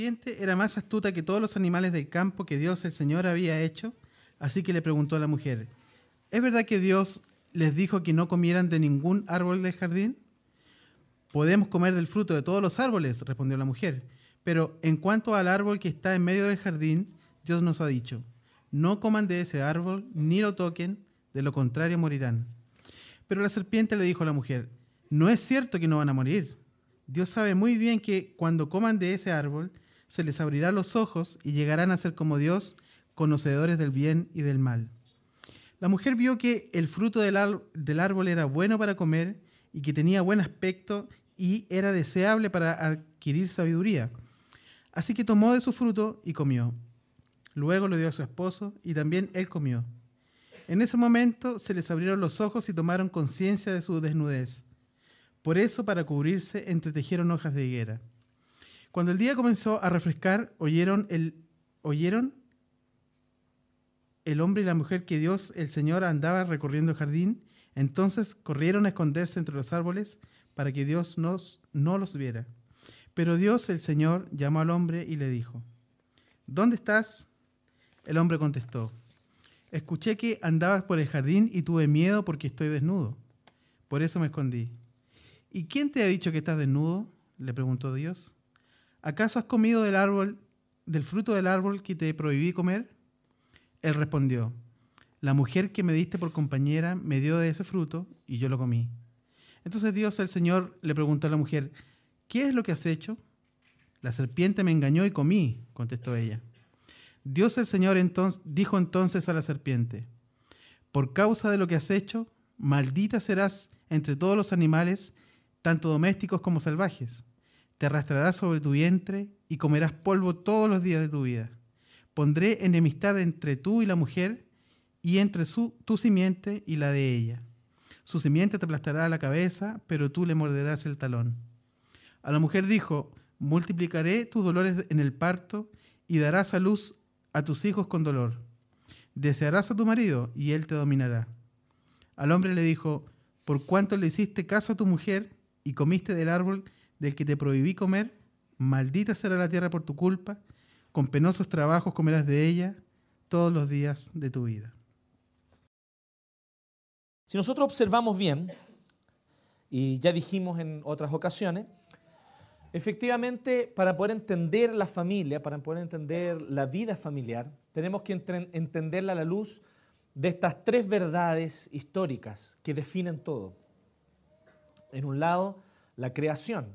serpiente era más astuta que todos los animales del campo que Dios el Señor había hecho, así que le preguntó a la mujer, ¿es verdad que Dios les dijo que no comieran de ningún árbol del jardín? Podemos comer del fruto de todos los árboles, respondió la mujer, pero en cuanto al árbol que está en medio del jardín, Dios nos ha dicho, no coman de ese árbol ni lo toquen, de lo contrario morirán. Pero la serpiente le dijo a la mujer, no es cierto que no van a morir. Dios sabe muy bien que cuando coman de ese árbol, se les abrirá los ojos y llegarán a ser como Dios, conocedores del bien y del mal. La mujer vio que el fruto del, árbol era bueno para comer y que tenía buen aspecto y era deseable para adquirir sabiduría. Así que tomó de su fruto y comió. Luego lo dio a su esposo y también él comió. En ese momento se les abrieron los ojos y tomaron conciencia de su desnudez. Por eso, para cubrirse, entretejieron hojas de higuera. Cuando el día comenzó a refrescar, oyeron el, oyeron el hombre y la mujer que Dios, el Señor, andaba recorriendo el jardín. Entonces corrieron a esconderse entre los árboles para que Dios nos, no los viera. Pero Dios, el Señor, llamó al hombre y le dijo, ¿Dónde estás? El hombre contestó, escuché que andabas por el jardín y tuve miedo porque estoy desnudo. Por eso me escondí. ¿Y quién te ha dicho que estás desnudo? le preguntó Dios. ¿Acaso has comido del árbol, del fruto del árbol que te prohibí comer? Él respondió, la mujer que me diste por compañera me dio de ese fruto y yo lo comí. Entonces Dios, el Señor, le preguntó a la mujer, ¿qué es lo que has hecho? La serpiente me engañó y comí, contestó ella. Dios el Señor entonces, dijo entonces a la serpiente, por causa de lo que has hecho, maldita serás entre todos los animales tanto domésticos como salvajes. Te arrastrarás sobre tu vientre y comerás polvo todos los días de tu vida. Pondré enemistad entre tú y la mujer, y entre su, tu simiente y la de ella. Su simiente te aplastará la cabeza, pero tú le morderás el talón. A la mujer dijo, multiplicaré tus dolores en el parto y darás a luz a tus hijos con dolor. Desearás a tu marido y él te dominará. Al hombre le dijo, por cuanto le hiciste caso a tu mujer, y comiste del árbol del que te prohibí comer, maldita será la tierra por tu culpa, con penosos trabajos comerás de ella todos los días de tu vida. Si nosotros observamos bien, y ya dijimos en otras ocasiones, efectivamente para poder entender la familia, para poder entender la vida familiar, tenemos que entenderla a la luz de estas tres verdades históricas que definen todo. En un lado, la creación,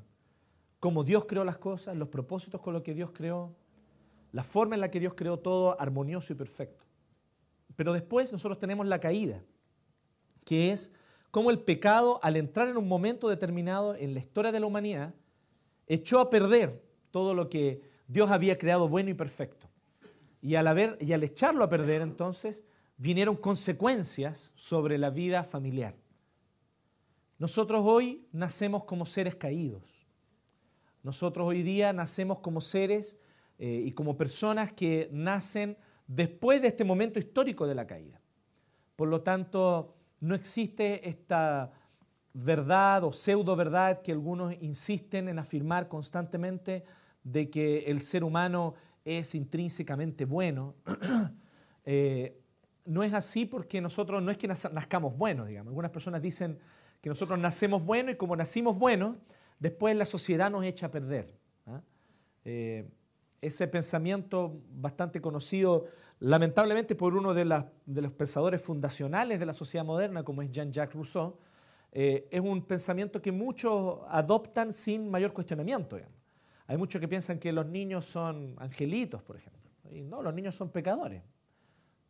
cómo Dios creó las cosas, los propósitos con los que Dios creó, la forma en la que Dios creó todo armonioso y perfecto. Pero después nosotros tenemos la caída, que es cómo el pecado, al entrar en un momento determinado en la historia de la humanidad, echó a perder todo lo que Dios había creado bueno y perfecto. Y al, haber, y al echarlo a perder, entonces, vinieron consecuencias sobre la vida familiar. Nosotros hoy nacemos como seres caídos. Nosotros hoy día nacemos como seres eh, y como personas que nacen después de este momento histórico de la caída. Por lo tanto, no existe esta verdad o pseudo verdad que algunos insisten en afirmar constantemente de que el ser humano es intrínsecamente bueno. Eh, no es así porque nosotros no es que nazcamos buenos, digamos. Algunas personas dicen que nosotros nacemos buenos y como nacimos buenos, después la sociedad nos echa a perder. ¿ah? Eh, ese pensamiento bastante conocido, lamentablemente por uno de, los pensadores fundacionales de la sociedad moderna, como es Jean-Jacques Rousseau, eh, es un pensamiento que muchos adoptan sin mayor cuestionamiento. Hay muchos que piensan que los niños son angelitos, por ejemplo. No, los niños son pecadores.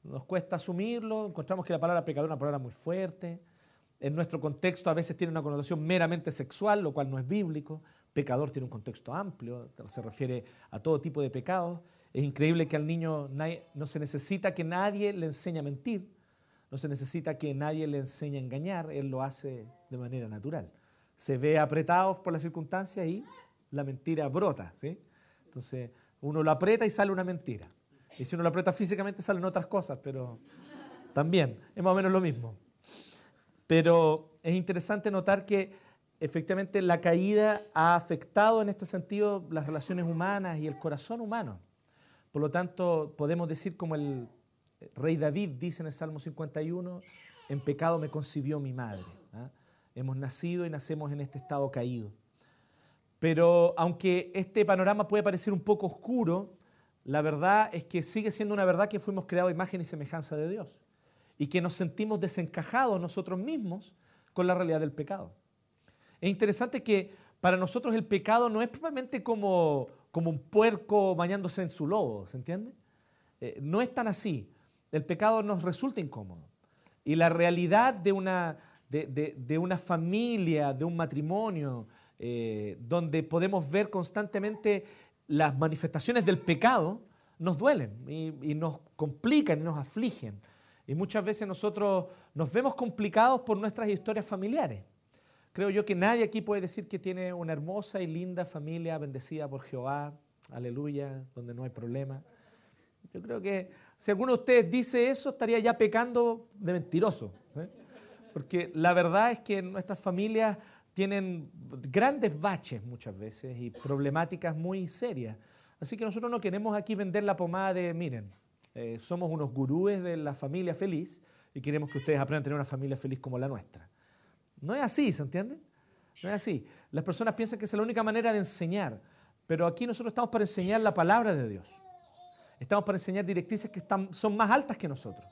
Nos cuesta asumirlo, encontramos que la palabra pecador es una palabra muy fuerte en nuestro contexto a veces tiene una connotación meramente sexual, lo cual no es bíblico. Pecador tiene un contexto amplio, se refiere a todo tipo de pecados. Es increíble que al niño no se necesita que nadie le enseñe a mentir, no se necesita que nadie le enseñe a engañar, él lo hace de manera natural. Se ve apretado por las circunstancias y la mentira brota. ¿sí? Entonces uno lo aprieta y sale una mentira. Y si uno lo aprieta físicamente salen otras cosas, pero también es más o menos lo mismo. Pero es interesante notar que efectivamente la caída ha afectado en este sentido las relaciones humanas y el corazón humano. Por lo tanto, podemos decir como el rey David dice en el Salmo 51, en pecado me concibió mi madre. ¿ah? Hemos nacido y nacemos en este estado caído. Pero aunque este panorama puede parecer un poco oscuro, la verdad es que sigue siendo una verdad que fuimos creados a imagen y semejanza de Dios y que nos sentimos desencajados nosotros mismos con la realidad del pecado. Es interesante que para nosotros el pecado no es propiamente como, como un puerco bañándose en su lobo, ¿se entiende? Eh, no es tan así. El pecado nos resulta incómodo. Y la realidad de una, de, una familia, de un matrimonio, eh, donde podemos ver constantemente las manifestaciones del pecado, nos duelen y, y nos complican y nos afligen. Y muchas veces nosotros nos vemos complicados por nuestras historias familiares. Creo yo que nadie aquí puede decir que tiene una hermosa y linda familia bendecida por Jehová, aleluya, donde no hay problema. Yo creo que si alguno de ustedes dice eso, estaría ya pecando de mentiroso. ¿eh? Porque la verdad es que nuestras familias tienen grandes baches muchas veces y problemáticas muy serias. Así que nosotros no queremos aquí vender la pomada de, miren, eh, somos unos gurúes de la familia feliz y queremos que ustedes aprendan a tener una familia feliz como la nuestra. No es así, ¿se entiende? No es así. Las personas piensan que es la única manera de enseñar, pero aquí nosotros estamos para enseñar la palabra de Dios. Estamos para enseñar directrices que están, son más altas que nosotros.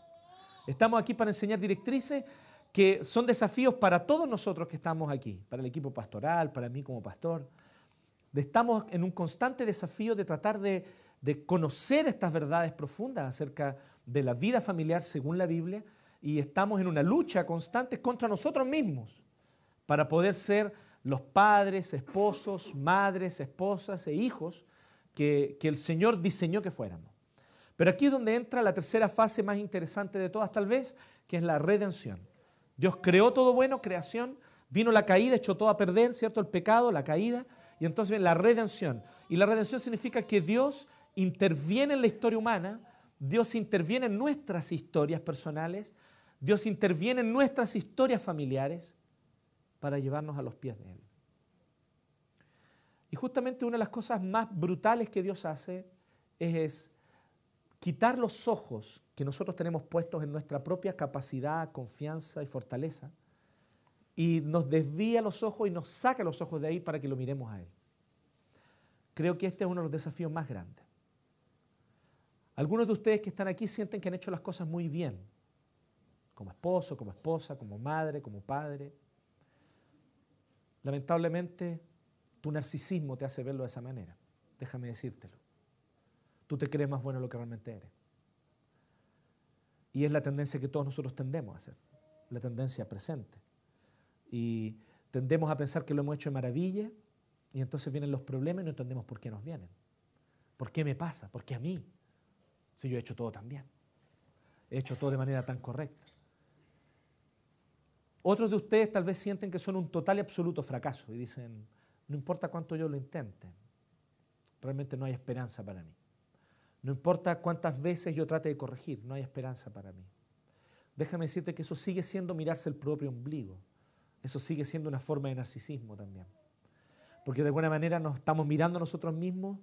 Estamos aquí para enseñar directrices que son desafíos para todos nosotros que estamos aquí, para el equipo pastoral, para mí como pastor. Estamos en un constante desafío de tratar de, de conocer estas verdades profundas acerca de la vida familiar según la Biblia y estamos en una lucha constante contra nosotros mismos para poder ser los padres, esposos, madres, esposas e hijos que, que el Señor diseñó que fuéramos. Pero aquí es donde entra la tercera fase más interesante de todas, tal vez, que es la redención. Dios creó todo bueno, creación, vino la caída, echó todo a perder, ¿cierto? El pecado, la caída, y entonces viene la redención. Y la redención significa que Dios interviene en la historia humana, Dios interviene en nuestras historias personales, Dios interviene en nuestras historias familiares para llevarnos a los pies de Él. Y justamente una de las cosas más brutales que Dios hace es quitar los ojos que nosotros tenemos puestos en nuestra propia capacidad, confianza y fortaleza y nos desvía los ojos y nos saca los ojos de ahí para que lo miremos a Él. Creo que este es uno de los desafíos más grandes. Algunos de ustedes que están aquí sienten que han hecho las cosas muy bien, como esposo, como esposa, como madre, como padre. Lamentablemente, tu narcisismo te hace verlo de esa manera. Déjame decírtelo tú te crees más bueno de lo que realmente eres. Y es la tendencia que todos nosotros tendemos a hacer, la tendencia presente. Y tendemos a pensar que lo hemos hecho de maravilla y entonces vienen los problemas y no entendemos por qué nos vienen. ¿Por qué me pasa? ¿Por qué a mí? Si yo he hecho todo tan bien. He hecho todo de manera tan correcta. Otros de ustedes tal vez sienten que son un total y absoluto fracaso y dicen, no importa cuánto yo lo intente, realmente no hay esperanza para mí. No importa cuántas veces yo trate de corregir, no hay esperanza para mí. Déjame decirte que eso sigue siendo mirarse el propio ombligo. Eso sigue siendo una forma de narcisismo también. Porque de alguna manera nos estamos mirando a nosotros mismos,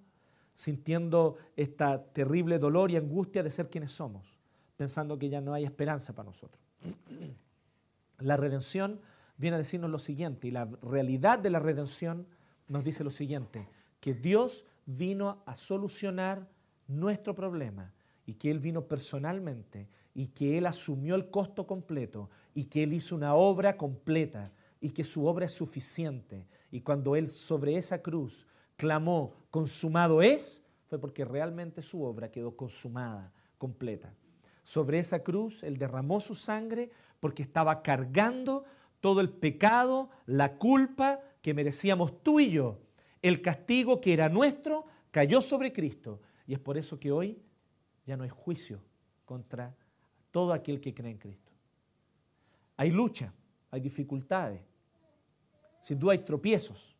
sintiendo esta terrible dolor y angustia de ser quienes somos, pensando que ya no hay esperanza para nosotros. La redención viene a decirnos lo siguiente, y la realidad de la redención nos dice lo siguiente, que Dios vino a solucionar nuestro problema y que Él vino personalmente y que Él asumió el costo completo y que Él hizo una obra completa y que su obra es suficiente. Y cuando Él sobre esa cruz clamó, consumado es, fue porque realmente su obra quedó consumada, completa. Sobre esa cruz Él derramó su sangre porque estaba cargando todo el pecado, la culpa que merecíamos tú y yo. El castigo que era nuestro cayó sobre Cristo y es por eso que hoy ya no hay juicio contra todo aquel que cree en Cristo. Hay lucha, hay dificultades, sin duda hay tropiezos.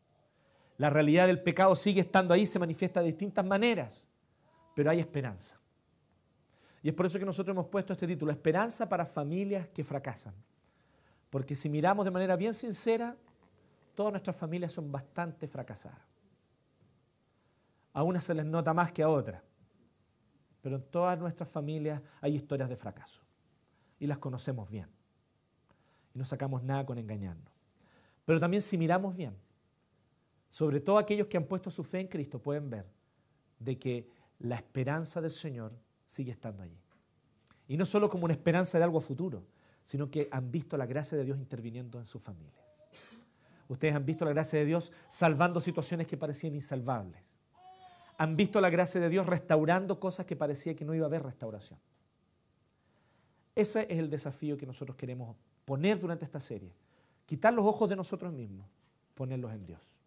La realidad del pecado sigue estando ahí, se manifiesta de distintas maneras, pero hay esperanza. Y es por eso que nosotros hemos puesto este título, Esperanza para familias que fracasan. Porque si miramos de manera bien sincera, todas nuestras familias son bastante fracasadas. A unas se les nota más que a otras, pero en todas nuestras familias hay historias de fracaso y las conocemos bien. Y no sacamos nada con engañarnos. Pero también si miramos bien, sobre todo aquellos que han puesto su fe en Cristo pueden ver de que la esperanza del Señor sigue estando allí. Y no solo como una esperanza de algo futuro, sino que han visto la gracia de Dios interviniendo en sus familias. Ustedes han visto la gracia de Dios salvando situaciones que parecían insalvables. Han visto la gracia de Dios restaurando cosas que parecía que no iba a haber restauración. Ese es el desafío que nosotros queremos poner durante esta serie. Quitar los ojos de nosotros mismos, ponerlos en Dios.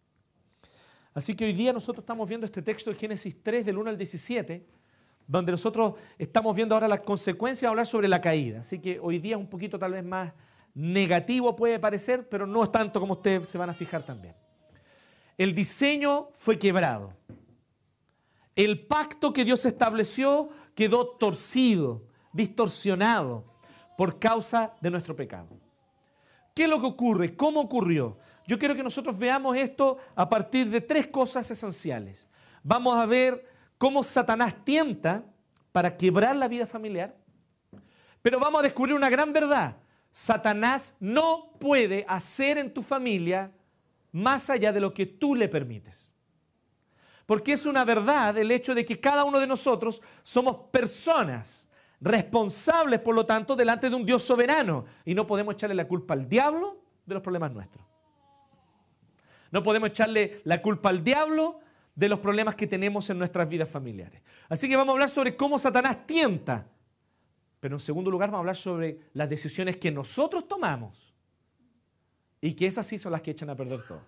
Así que hoy día nosotros estamos viendo este texto de Génesis 3 del 1 al 17, donde nosotros estamos viendo ahora las consecuencias de hablar sobre la caída. Así que hoy día es un poquito tal vez más negativo puede parecer, pero no es tanto como ustedes se van a fijar también. El diseño fue quebrado. El pacto que Dios estableció quedó torcido, distorsionado por causa de nuestro pecado. ¿Qué es lo que ocurre? ¿Cómo ocurrió? Yo quiero que nosotros veamos esto a partir de tres cosas esenciales. Vamos a ver cómo Satanás tienta para quebrar la vida familiar, pero vamos a descubrir una gran verdad. Satanás no puede hacer en tu familia más allá de lo que tú le permites. Porque es una verdad el hecho de que cada uno de nosotros somos personas responsables, por lo tanto, delante de un Dios soberano. Y no podemos echarle la culpa al diablo de los problemas nuestros. No podemos echarle la culpa al diablo de los problemas que tenemos en nuestras vidas familiares. Así que vamos a hablar sobre cómo Satanás tienta. Pero en segundo lugar vamos a hablar sobre las decisiones que nosotros tomamos. Y que esas sí son las que echan a perder todo.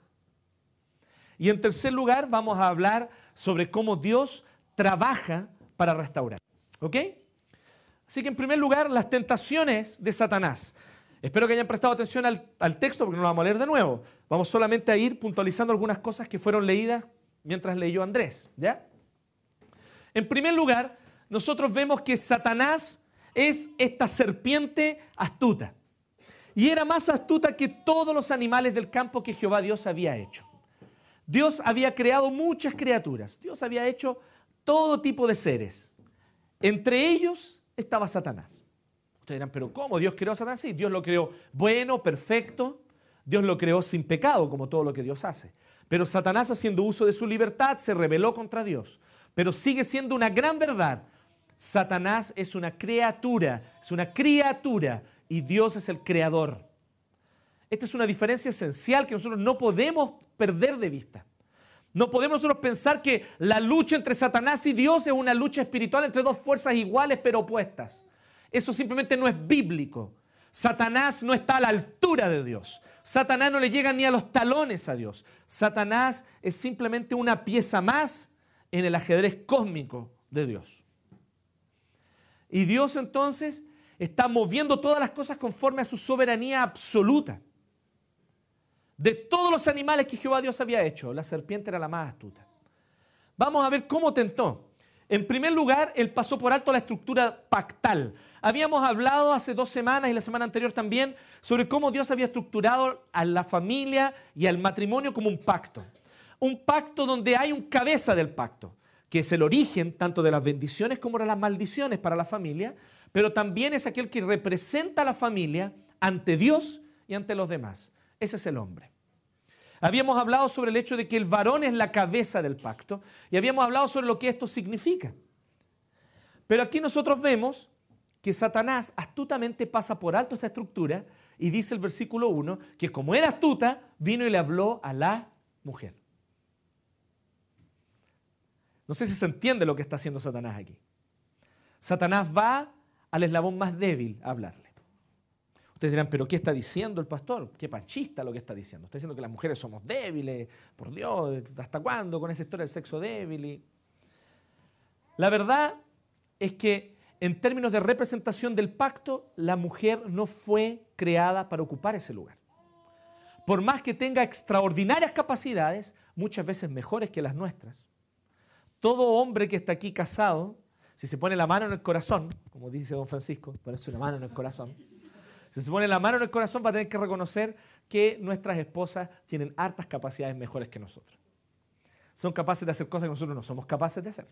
Y en tercer lugar vamos a hablar sobre cómo Dios trabaja para restaurar. ¿Ok? Así que en primer lugar, las tentaciones de Satanás. Espero que hayan prestado atención al, texto porque no lo vamos a leer de nuevo. Vamos solamente a ir puntualizando algunas cosas que fueron leídas mientras leyó Andrés. ¿Ya? En primer lugar, nosotros vemos que Satanás es esta serpiente astuta. Y era más astuta que todos los animales del campo que Jehová Dios había hecho. Dios había creado muchas criaturas. Dios había hecho todo tipo de seres. Entre ellos estaba Satanás. Ustedes dirán, pero ¿cómo Dios creó a Satanás? Sí, Dios lo creó bueno, perfecto. Dios lo creó sin pecado, como todo lo que Dios hace. Pero Satanás, haciendo uso de su libertad, se rebeló contra Dios. Pero sigue siendo una gran verdad. Satanás es una criatura, es una criatura, y Dios es el creador. Esta es una diferencia esencial que nosotros no podemos perder de vista. No podemos nosotros pensar que la lucha entre Satanás y Dios es una lucha espiritual entre dos fuerzas iguales pero opuestas. Eso simplemente no es bíblico. Satanás no está a la altura de Dios. Satanás no le llega ni a los talones a Dios. Satanás es simplemente una pieza más en el ajedrez cósmico de Dios. Y Dios entonces está moviendo todas las cosas conforme a su soberanía absoluta. De todos los animales que Jehová Dios había hecho, la serpiente era la más astuta. Vamos a ver cómo tentó. En primer lugar, él pasó por alto la estructura pactal. Habíamos hablado hace dos semanas y la semana anterior también sobre cómo Dios había estructurado a la familia y al matrimonio como un pacto. Un pacto donde hay un cabeza del pacto, que es el origen tanto de las bendiciones como de las maldiciones para la familia, pero también es aquel que representa a la familia ante Dios y ante los demás. Ese es el hombre. Habíamos hablado sobre el hecho de que el varón es la cabeza del pacto y habíamos hablado sobre lo que esto significa. Pero aquí nosotros vemos que Satanás astutamente pasa por alto esta estructura y dice el versículo 1 que como era astuta, vino y le habló a la mujer. No sé si se entiende lo que está haciendo Satanás aquí. Satanás va al eslabón más débil a hablarle. Ustedes dirán, pero ¿qué está diciendo el pastor? Qué pachista lo que está diciendo. Está diciendo que las mujeres somos débiles, por Dios, ¿hasta cuándo con esa historia del sexo débil? La verdad es que en términos de representación del pacto, la mujer no fue creada para ocupar ese lugar. Por más que tenga extraordinarias capacidades, muchas veces mejores que las nuestras, todo hombre que está aquí casado, si se pone la mano en el corazón, como dice don Francisco, ponerse una mano en el corazón, Si se pone la mano en el corazón, va a tener que reconocer que nuestras esposas tienen hartas capacidades mejores que nosotros. Son capaces de hacer cosas que nosotros no somos capaces de hacer.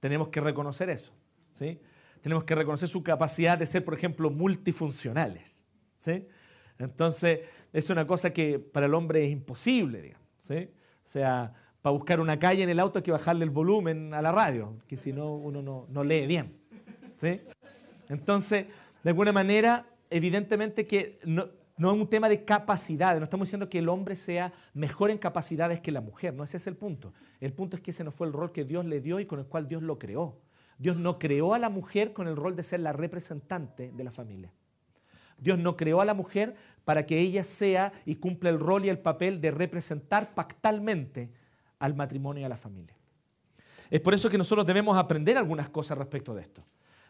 Tenemos que reconocer eso. ¿sí? Tenemos que reconocer su capacidad de ser, por ejemplo, multifuncionales. ¿sí? Entonces, es una cosa que para el hombre es imposible, digamos. ¿sí? O sea, para buscar una calle en el auto hay que bajarle el volumen a la radio, que si no, uno no, lee bien. ¿sí? Entonces, de alguna manera, evidentemente que no, es un tema de capacidades, no estamos diciendo que el hombre sea mejor en capacidades que la mujer, no ese es el punto. El punto es que ese no fue el rol que Dios le dio y con el cual Dios lo creó. Dios no creó a la mujer con el rol de ser la representante de la familia. Dios no creó a la mujer para que ella sea y cumpla el rol y el papel de representar pactalmente al matrimonio y a la familia. Es por eso que nosotros debemos aprender algunas cosas respecto de esto.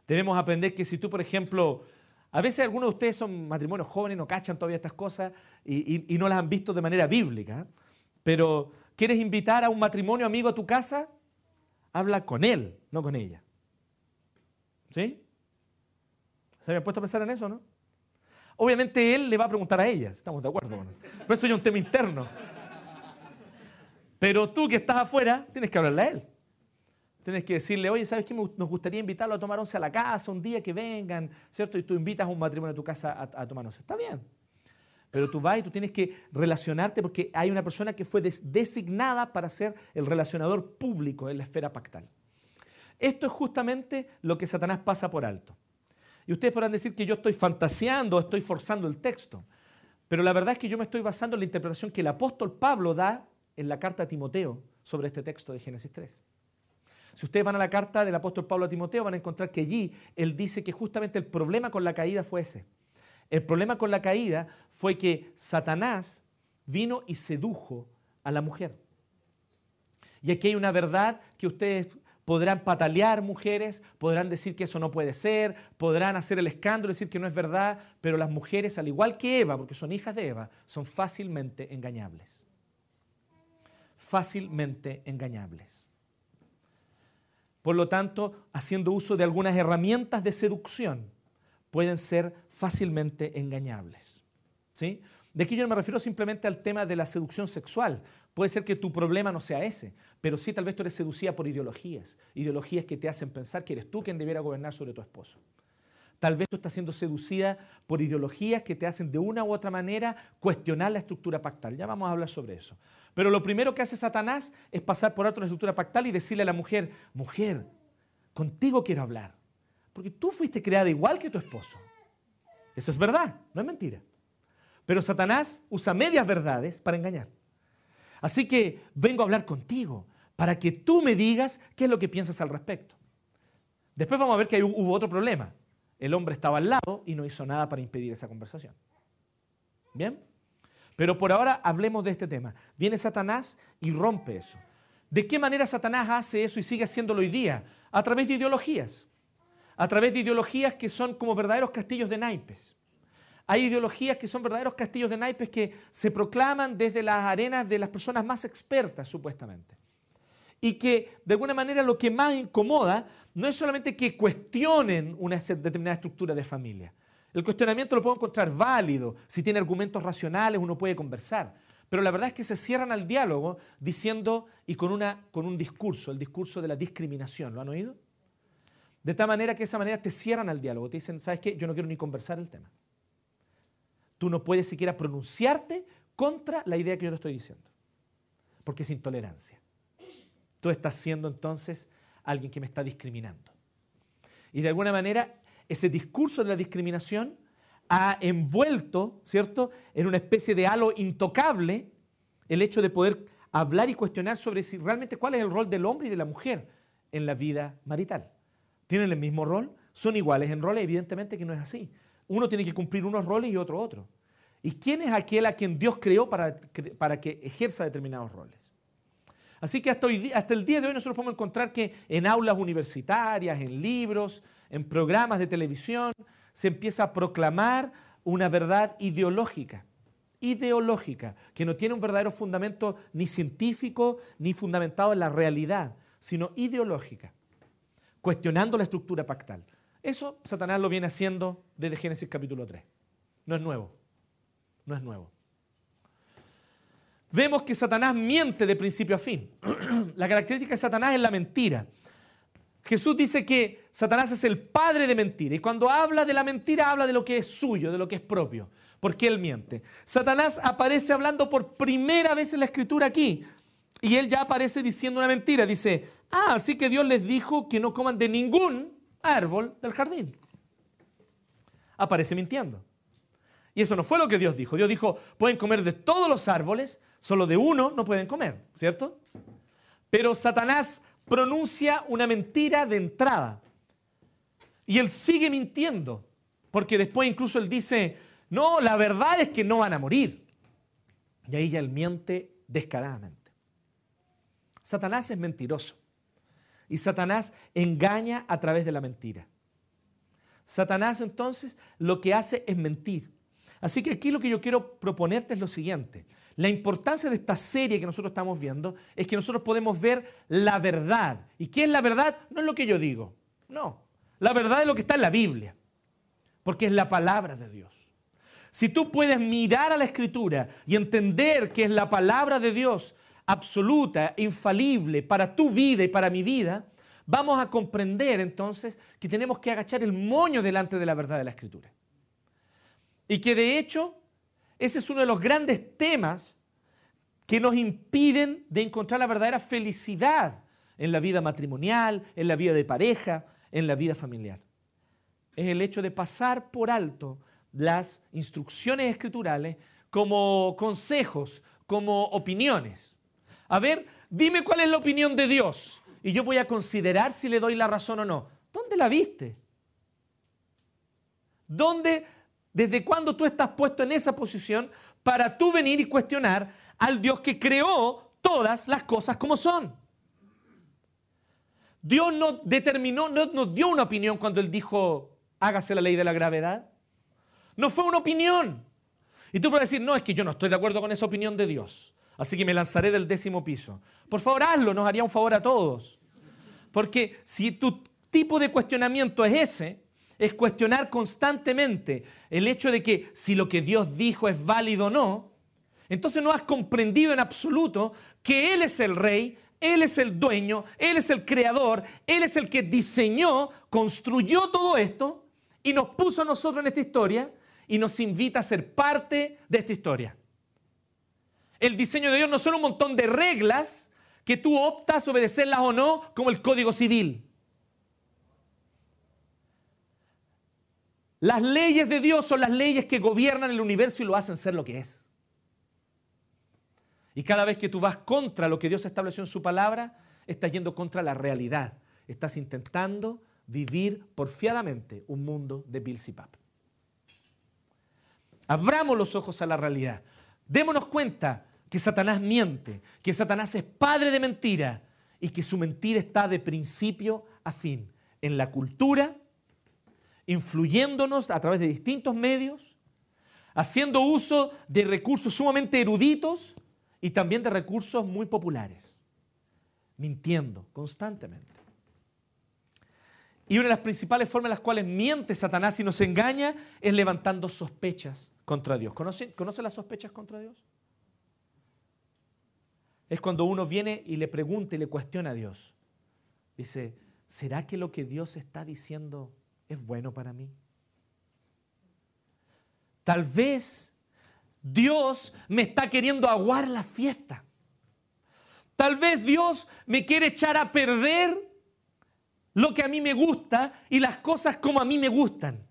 Debemos aprender que si tú, por ejemplo, a veces algunos de ustedes son matrimonios jóvenes, no cachan todavía estas cosas y, no las han visto de manera bíblica, pero ¿quieres invitar a un matrimonio amigo a tu casa? Habla con él, no con ella. ¿Sí? ¿Se habían puesto a pensar en eso, no? Obviamente él le va a preguntar a ella, estamos de acuerdo con eso. Pero eso es un tema interno. Pero tú que estás afuera, tienes que hablarle a él. Tienes que decirle, oye, ¿sabes qué? Nos gustaría invitarlo a tomar once a la casa un día que vengan, ¿cierto? Y tú invitas a un matrimonio a tu casa a, a tomar once. Está bien. Pero tú vas y tú tienes que relacionarte porque hay una persona que fue designada para ser el relacionador público en la esfera pactal. Esto es justamente lo que Satanás pasa por alto. Y ustedes podrán decir que yo estoy fantaseando estoy forzando el texto. Pero la verdad es que yo me estoy basando en la interpretación que el apóstol Pablo da en la carta a Timoteo sobre este texto de Génesis 3. Si ustedes van a la carta del apóstol Pablo a Timoteo, van a encontrar que allí él dice que justamente el problema con la caída fue ese. El problema con la caída fue que Satanás vino y sedujo a la mujer. Y aquí hay una verdad que ustedes podrán patalear mujeres, podrán decir que eso no puede ser, podrán hacer el escándalo, decir que no es verdad, pero las mujeres, al igual que Eva, porque son hijas de Eva, son fácilmente engañables. Fácilmente engañables. Por lo tanto, haciendo uso de algunas herramientas de seducción, pueden ser fácilmente engañables. ¿Sí? De aquí yo me refiero simplemente al tema de la seducción sexual. Puede ser que tu problema no sea ese, pero sí tal vez tú eres seducida por ideologías, ideologías que te hacen pensar que eres tú quien debiera gobernar sobre tu esposo. Tal vez tú estás siendo seducida por ideologías que te hacen de una u otra manera cuestionar la estructura pactal. Ya vamos a hablar sobre eso. Pero lo primero que hace Satanás es pasar por la estructura pactal y decirle a la mujer, mujer, contigo quiero hablar, porque tú fuiste creada igual que tu esposo. Eso es verdad, no es mentira. Pero Satanás usa medias verdades para engañar. Así que vengo a hablar contigo para que tú me digas qué es lo que piensas al respecto. Después vamos a ver que hubo otro problema. El hombre estaba al lado y no hizo nada para impedir esa conversación. ¿Bien? Pero por ahora hablemos de este tema. Viene Satanás y rompe eso. ¿De qué manera Satanás hace eso y sigue haciéndolo hoy día? A través de ideologías. A través de ideologías que son como verdaderos castillos de naipes. Hay ideologías que son verdaderos castillos de naipes que se proclaman desde las arenas de las personas más expertas, supuestamente. Y que de alguna manera lo que más incomoda no es solamente que cuestionen una determinada estructura de familia. El cuestionamiento lo puedo encontrar válido. Si tiene argumentos racionales, uno puede conversar. Pero la verdad es que se cierran al diálogo diciendo y con, una, con un discurso, el discurso de la discriminación. ¿Lo han oído? De tal manera que de esa manera te cierran al diálogo. Te dicen, ¿sabes qué? Yo no quiero ni conversar el tema. Tú no puedes siquiera pronunciarte contra la idea que yo te estoy diciendo, porque es intolerancia. Tú estás siendo entonces alguien que me está discriminando. Y de alguna manera ese discurso de la discriminación ha envuelto, ¿cierto?, en una especie de halo intocable el hecho de poder hablar y cuestionar sobre si realmente cuál es el rol del hombre y de la mujer en la vida marital. ¿Tienen el mismo rol? ¿Son iguales en roles? Evidentemente que no es así. Uno tiene que cumplir unos roles y otro otro. ¿Y quién es aquel a quien Dios creó para, para que ejerza determinados roles? Así que hasta, hasta el día de hoy nosotros podemos encontrar que en aulas universitarias, en libros, en programas de televisión, se empieza a proclamar una verdad ideológica, ideológica, que no tiene un verdadero fundamento ni científico ni fundamentado en la realidad, sino ideológica, cuestionando la estructura pactal. Eso Satanás lo viene haciendo desde Génesis capítulo 3. no es nuevo. No es nuevo. Vemos que Satanás miente de principio a fin. la característica de Satanás es la mentira. Jesús dice que Satanás es el padre de mentira y cuando habla de la mentira habla de lo que es suyo, de lo que es propio, porque él miente. Satanás aparece hablando por primera vez en la escritura aquí y él ya aparece diciendo una mentira. Dice, ah, así que Dios les dijo que no coman de ningún árbol del jardín. Aparece mintiendo. Y eso no fue lo que Dios dijo. Dios dijo, pueden comer de todos los árboles, solo de uno no pueden comer, ¿cierto? Pero Satanás pronuncia una mentira de entrada. Y él sigue mintiendo, porque después incluso él dice, no, la verdad es que no van a morir. Y ahí ya él miente descaradamente. Satanás es mentiroso. Y Satanás engaña a través de la mentira. Satanás entonces lo que hace es mentir. Así que aquí lo que yo quiero proponerte es lo siguiente. La importancia de esta serie que nosotros estamos viendo es que nosotros podemos ver la verdad. ¿Y qué es la verdad? No es lo que yo digo. No. La verdad es lo que está en la Biblia. Porque es la palabra de Dios. Si tú puedes mirar a la escritura y entender que es la palabra de Dios absoluta, infalible para tu vida y para mi vida, vamos a comprender entonces que tenemos que agachar el moño delante de la verdad de la escritura. Y que de hecho ese es uno de los grandes temas que nos impiden de encontrar la verdadera felicidad en la vida matrimonial, en la vida de pareja, en la vida familiar. Es el hecho de pasar por alto las instrucciones escriturales como consejos, como opiniones. A ver, dime cuál es la opinión de Dios y yo voy a considerar si le doy la razón o no. ¿Dónde la viste? ¿Dónde ¿Desde cuándo tú estás puesto en esa posición para tú venir y cuestionar al Dios que creó todas las cosas como son? Dios no determinó, no nos dio una opinión cuando Él dijo, hágase la ley de la gravedad. No fue una opinión. Y tú puedes decir, no, es que yo no estoy de acuerdo con esa opinión de Dios. Así que me lanzaré del décimo piso. Por favor, hazlo, nos haría un favor a todos. Porque si tu tipo de cuestionamiento es ese, es cuestionar constantemente el hecho de que si lo que Dios dijo es válido o no, entonces no has comprendido en absoluto que Él es el rey, Él es el dueño, Él es el creador, Él es el que diseñó, construyó todo esto y nos puso a nosotros en esta historia y nos invita a ser parte de esta historia. El diseño de Dios no son un montón de reglas que tú optas obedecerlas o no, como el código civil. Las leyes de Dios son las leyes que gobiernan el universo y lo hacen ser lo que es. Y cada vez que tú vas contra lo que Dios estableció en su palabra, estás yendo contra la realidad. Estás intentando vivir porfiadamente un mundo de Bill y Pap. Abramos los ojos a la realidad. Démonos cuenta que Satanás miente, que Satanás es padre de mentira y que su mentira está de principio a fin en la cultura, influyéndonos a través de distintos medios, haciendo uso de recursos sumamente eruditos y también de recursos muy populares, mintiendo constantemente. Y una de las principales formas en las cuales miente Satanás y nos engaña es levantando sospechas contra Dios. ¿Conoce, ¿Conoce las sospechas contra Dios? Es cuando uno viene y le pregunta y le cuestiona a Dios. Dice, ¿será que lo que Dios está diciendo es bueno para mí. Tal vez Dios me está queriendo aguar la fiesta. Tal vez Dios me quiere echar a perder lo que a mí me gusta y las cosas como a mí me gustan.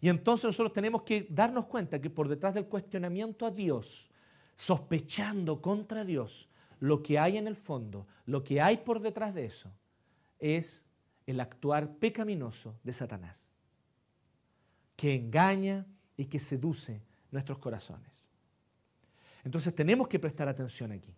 Y entonces nosotros tenemos que darnos cuenta que por detrás del cuestionamiento a Dios, sospechando contra Dios, lo que hay en el fondo, lo que hay por detrás de eso, es el actuar pecaminoso de Satanás, que engaña y que seduce nuestros corazones. Entonces tenemos que prestar atención aquí,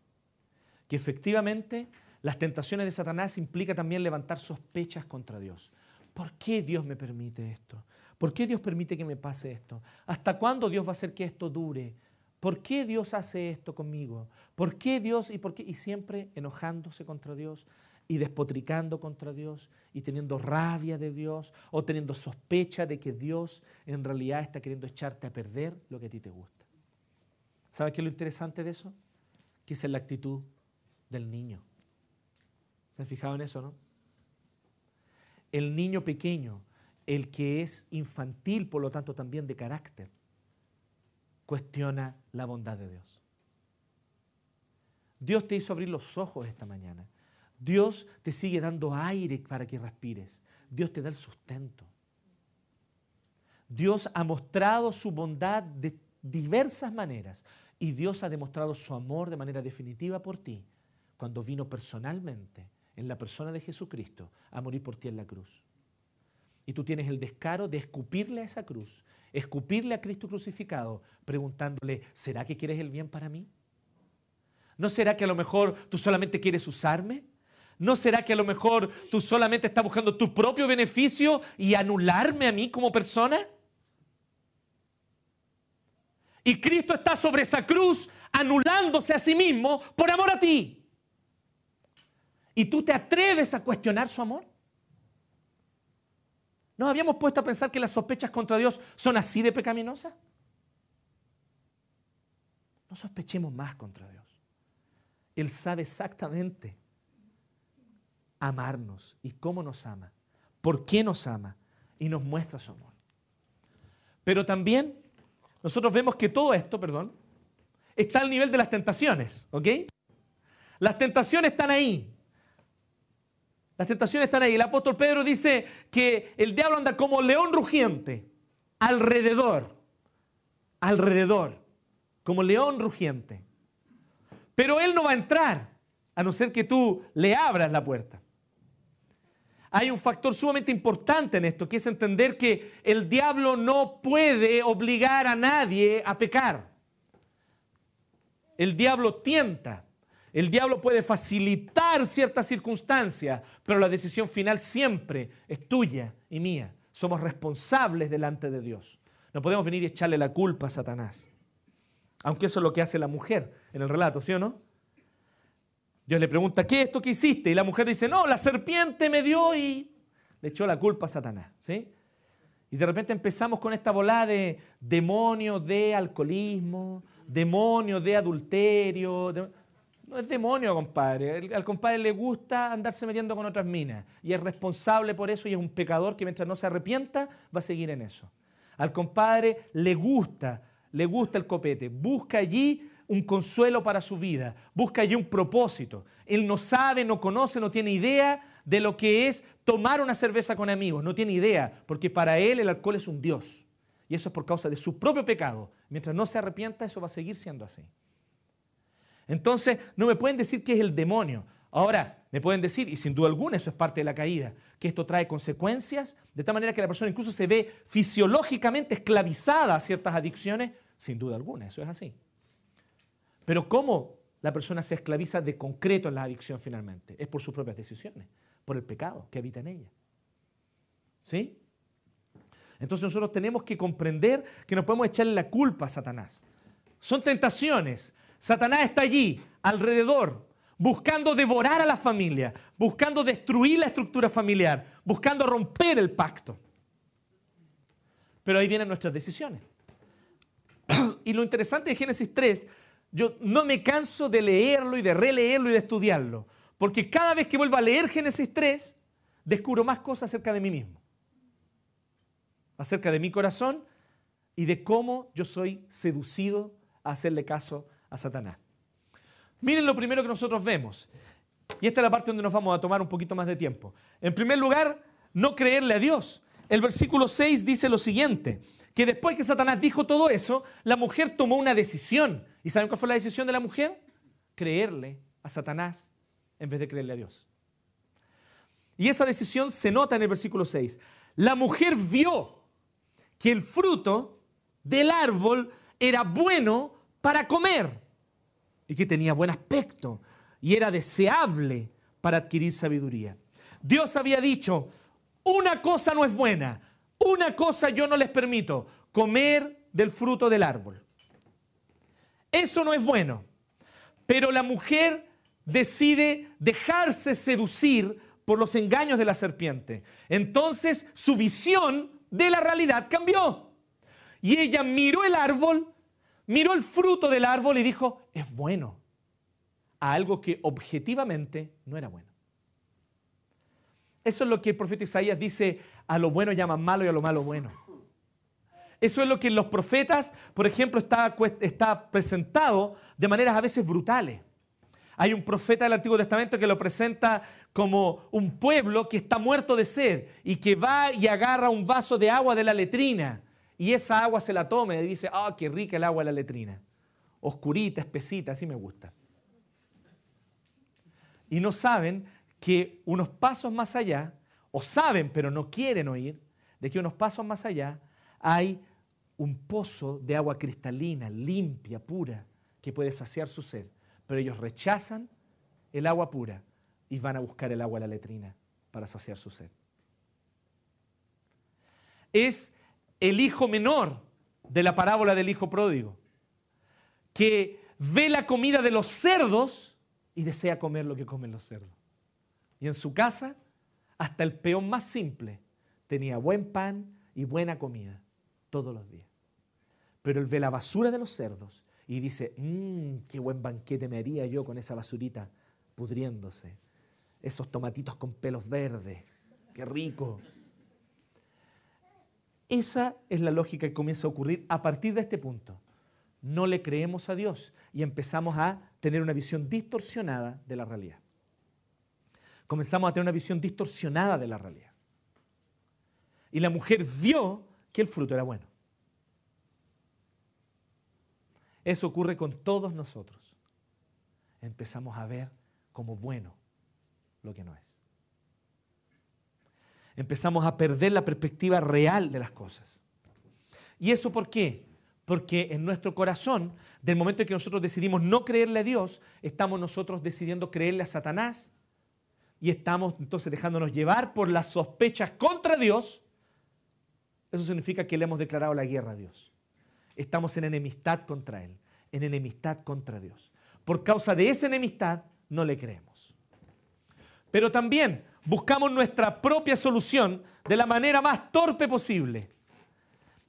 que efectivamente las tentaciones de Satanás implica también levantar sospechas contra Dios. ¿Por qué Dios me permite esto? ¿Por qué Dios permite que me pase esto? ¿Hasta cuándo Dios va a hacer que esto dure? ¿Por qué Dios hace esto conmigo? ¿Por qué Dios y por qué? Y siempre enojándose contra Dios, y despotricando contra Dios y teniendo rabia de Dios o teniendo sospecha de que Dios en realidad está queriendo echarte a perder lo que a ti te gusta. ¿Sabes qué es lo interesante de eso? Que esa es la actitud del niño. ¿Se han fijado en eso, no? El niño pequeño, el que es infantil, por lo tanto también de carácter, cuestiona la bondad de Dios. Dios te hizo abrir los ojos esta mañana. Dios te sigue dando aire para que respires. Dios te da el sustento. Dios ha mostrado su bondad de diversas maneras y Dios ha demostrado su amor de manera definitiva por ti cuando vino personalmente en la persona de Jesucristo a morir por ti en la cruz. Y tú tienes el descaro de escupirle a esa cruz, escupirle a Cristo crucificado, preguntándole, ¿será que quieres el bien para mí? ¿No será que a lo mejor tú solamente quieres usarme? ¿No será que a lo mejor tú solamente estás buscando tu propio beneficio y anularme a mí como persona? Y Cristo está sobre esa cruz anulándose a sí mismo por amor a ti. ¿Y tú te atreves a cuestionar su amor? ¿Nos habíamos puesto a pensar que las sospechas contra Dios son así de pecaminosas? No sospechemos más contra Dios. Él sabe exactamente amarnos y cómo nos ama, por qué nos ama y nos muestra su amor. Pero también nosotros vemos que todo esto, perdón, está al nivel de las tentaciones, ¿ok? Las tentaciones están ahí. Las tentaciones están ahí. El apóstol Pedro dice que el diablo anda como león rugiente, alrededor, alrededor, como león rugiente. Pero él no va a entrar, a no ser que tú le abras la puerta hay un factor sumamente importante en esto, que es entender que el diablo no puede obligar a nadie a pecar. El diablo tienta, el diablo puede facilitar ciertas circunstancias, pero la decisión final siempre es tuya y mía. Somos responsables delante de Dios. No podemos venir y echarle la culpa a Satanás. Aunque eso es lo que hace la mujer en el relato, ¿sí o no? Dios le pregunta, ¿qué es esto que hiciste? Y la mujer dice, no, la serpiente me dio y le echó la culpa a Satanás. ¿sí? Y de repente empezamos con esta volada de demonio de alcoholismo, demonio de adulterio. No es demonio, compadre. Al compadre le gusta andarse metiendo con otras minas y es responsable por eso y es un pecador que mientras no se arrepienta va a seguir en eso. Al compadre le gusta, le gusta el copete, busca allí un consuelo para su vida, busca allí un propósito. Él no sabe, no conoce, no tiene idea de lo que es tomar una cerveza con amigos, no tiene idea, porque para él el alcohol es un dios. Y eso es por causa de su propio pecado. Mientras no se arrepienta, eso va a seguir siendo así. Entonces, no me pueden decir que es el demonio. Ahora, me pueden decir, y sin duda alguna eso es parte de la caída, que esto trae consecuencias, de tal manera que la persona incluso se ve fisiológicamente esclavizada a ciertas adicciones, sin duda alguna, eso es así. Pero ¿cómo la persona se esclaviza de concreto en la adicción finalmente? Es por sus propias decisiones, por el pecado que habita en ella. ¿Sí? Entonces nosotros tenemos que comprender que no podemos echarle la culpa a Satanás. Son tentaciones. Satanás está allí, alrededor, buscando devorar a la familia, buscando destruir la estructura familiar, buscando romper el pacto. Pero ahí vienen nuestras decisiones. Y lo interesante de Génesis 3 yo no me canso de leerlo y de releerlo y de estudiarlo, porque cada vez que vuelvo a leer Génesis 3, descubro más cosas acerca de mí mismo, acerca de mi corazón y de cómo yo soy seducido a hacerle caso a Satanás. Miren lo primero que nosotros vemos, y esta es la parte donde nos vamos a tomar un poquito más de tiempo. En primer lugar, no creerle a Dios. El versículo 6 dice lo siguiente, que después que Satanás dijo todo eso, la mujer tomó una decisión. ¿Y saben cuál fue la decisión de la mujer? Creerle a Satanás en vez de creerle a Dios. Y esa decisión se nota en el versículo 6. La mujer vio que el fruto del árbol era bueno para comer y que tenía buen aspecto y era deseable para adquirir sabiduría. Dios había dicho, una cosa no es buena, una cosa yo no les permito, comer del fruto del árbol. Eso no es bueno. Pero la mujer decide dejarse seducir por los engaños de la serpiente. Entonces su visión de la realidad cambió. Y ella miró el árbol, miró el fruto del árbol y dijo, es bueno, a algo que objetivamente no era bueno. Eso es lo que el profeta Isaías dice, a lo bueno llaman malo y a lo malo bueno. Eso es lo que los profetas, por ejemplo, está, está presentado de maneras a veces brutales. Hay un profeta del Antiguo Testamento que lo presenta como un pueblo que está muerto de sed y que va y agarra un vaso de agua de la letrina y esa agua se la toma y dice, ah, qué rica el agua de la letrina. Oscurita, espesita, así me gusta. Y no saben que unos pasos más allá, o saben pero no quieren oír, de que unos pasos más allá hay un pozo de agua cristalina, limpia, pura, que puede saciar su sed. Pero ellos rechazan el agua pura y van a buscar el agua a la letrina para saciar su sed. Es el hijo menor de la parábola del hijo pródigo, que ve la comida de los cerdos y desea comer lo que comen los cerdos. Y en su casa, hasta el peón más simple tenía buen pan y buena comida todos los días. Pero él ve la basura de los cerdos y dice, mmm, qué buen banquete me haría yo con esa basurita pudriéndose. Esos tomatitos con pelos verdes, qué rico. Esa es la lógica que comienza a ocurrir a partir de este punto. No le creemos a Dios y empezamos a tener una visión distorsionada de la realidad. Comenzamos a tener una visión distorsionada de la realidad. Y la mujer vio que el fruto era bueno. Eso ocurre con todos nosotros. Empezamos a ver como bueno lo que no es. Empezamos a perder la perspectiva real de las cosas. ¿Y eso por qué? Porque en nuestro corazón, del momento en que nosotros decidimos no creerle a Dios, estamos nosotros decidiendo creerle a Satanás y estamos entonces dejándonos llevar por las sospechas contra Dios eso significa que le hemos declarado la guerra a Dios. Estamos en enemistad contra Él, en enemistad contra Dios. Por causa de esa enemistad no le creemos. Pero también buscamos nuestra propia solución de la manera más torpe posible.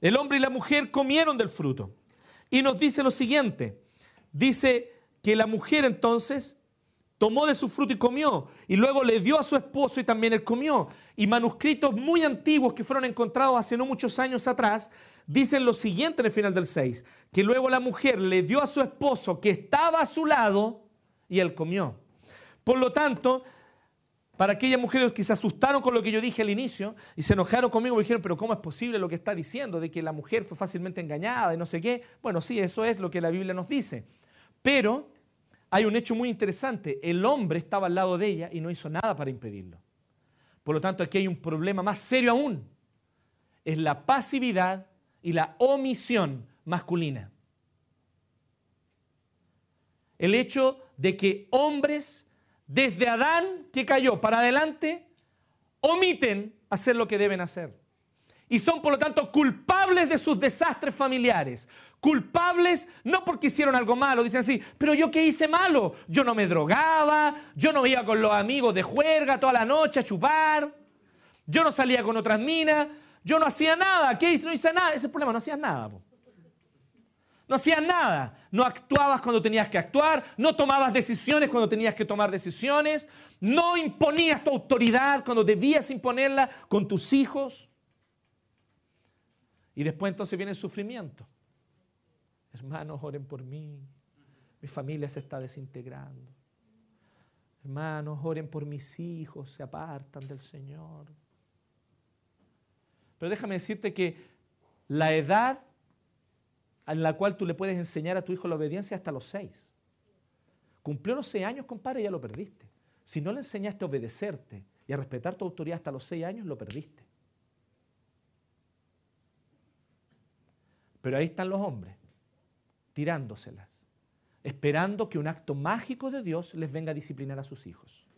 El hombre y la mujer comieron del fruto. Y nos dice lo siguiente. Dice que la mujer entonces tomó de su fruto y comió, y luego le dio a su esposo y también él comió. Y manuscritos muy antiguos que fueron encontrados hace no muchos años atrás dicen lo siguiente en el final del 6, que luego la mujer le dio a su esposo que estaba a su lado y él comió. Por lo tanto, para aquellas mujeres que se asustaron con lo que yo dije al inicio y se enojaron conmigo y dijeron, pero ¿cómo es posible lo que está diciendo de que la mujer fue fácilmente engañada y no sé qué? Bueno, sí, eso es lo que la Biblia nos dice. Pero hay un hecho muy interesante. El hombre estaba al lado de ella y no hizo nada para impedirlo. Por lo tanto, aquí hay un problema más serio aún. Es la pasividad y la omisión masculina. El hecho de que hombres, desde Adán que cayó para adelante, omiten hacer lo que deben hacer y son por lo tanto culpables de sus desastres familiares. Culpables no porque hicieron algo malo, dicen así, pero yo qué hice malo? Yo no me drogaba, yo no iba con los amigos de juerga toda la noche a chupar, yo no salía con otras minas, yo no hacía nada, ¿qué hice? No hice nada, ese es el problema, no hacías nada. No hacías nada, no actuabas cuando tenías que actuar, no tomabas decisiones cuando tenías que tomar decisiones, no imponías tu autoridad cuando debías imponerla con tus hijos. Y después entonces viene el sufrimiento. Hermanos, oren por mí. Mi familia se está desintegrando. Hermanos, oren por mis hijos, se apartan del Señor. Pero déjame decirte que la edad en la cual tú le puedes enseñar a tu hijo la obediencia hasta los seis. Cumplió los seis años, compadre, ya lo perdiste. Si no le enseñaste a obedecerte y a respetar tu autoridad hasta los seis años, lo perdiste. Pero ahí están los hombres, tirándoselas, esperando que un acto mágico de Dios les venga a disciplinar a sus hijos.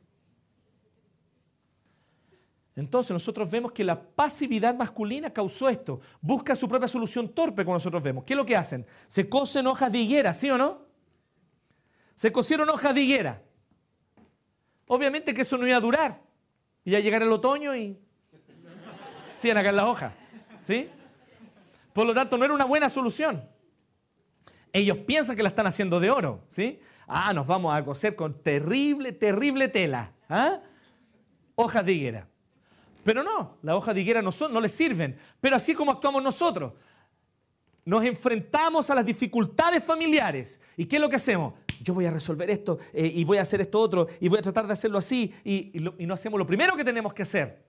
Entonces nosotros vemos que la pasividad masculina causó esto. Busca su propia solución torpe, como nosotros vemos. ¿Qué es lo que hacen? Se cosen hojas de higuera, ¿sí o no? Se cosieron hojas de higuera. Obviamente que eso no iba a durar. Y a llegar el otoño y se iban a caer las hojas. ¿Sí? Por lo tanto, no era una buena solución. Ellos piensan que la están haciendo de oro, ¿sí? Ah, nos vamos a coser con terrible, terrible tela. ¿ah? Hojas de higuera. Pero no, las hojas de higuera no, son, les sirven. Pero así como actuamos nosotros, nos enfrentamos a las dificultades familiares. ¿Y qué es lo que hacemos? Yo voy a resolver esto eh, y voy a hacer esto otro y voy a tratar de hacerlo así y, y no hacemos lo primero que tenemos que hacer.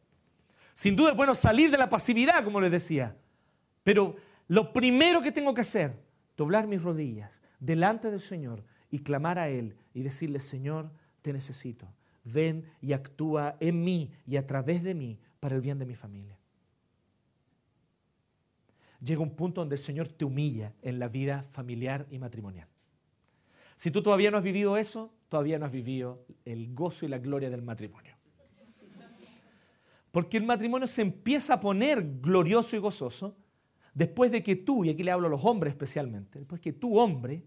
Sin duda es bueno salir de la pasividad, como les decía. Pero lo primero que tengo que hacer, doblar mis rodillas delante del Señor y clamar a Él y decirle, Señor, te necesito. Ven y actúa en mí y a través de mí para el bien de mi familia. Llega un punto donde el Señor te humilla en la vida familiar y matrimonial. Si tú todavía no has vivido eso, todavía no has vivido el gozo y la gloria del matrimonio. Porque el matrimonio se empieza a poner glorioso y gozoso después de que tú, y aquí le hablo a los hombres especialmente, después que tú, hombre,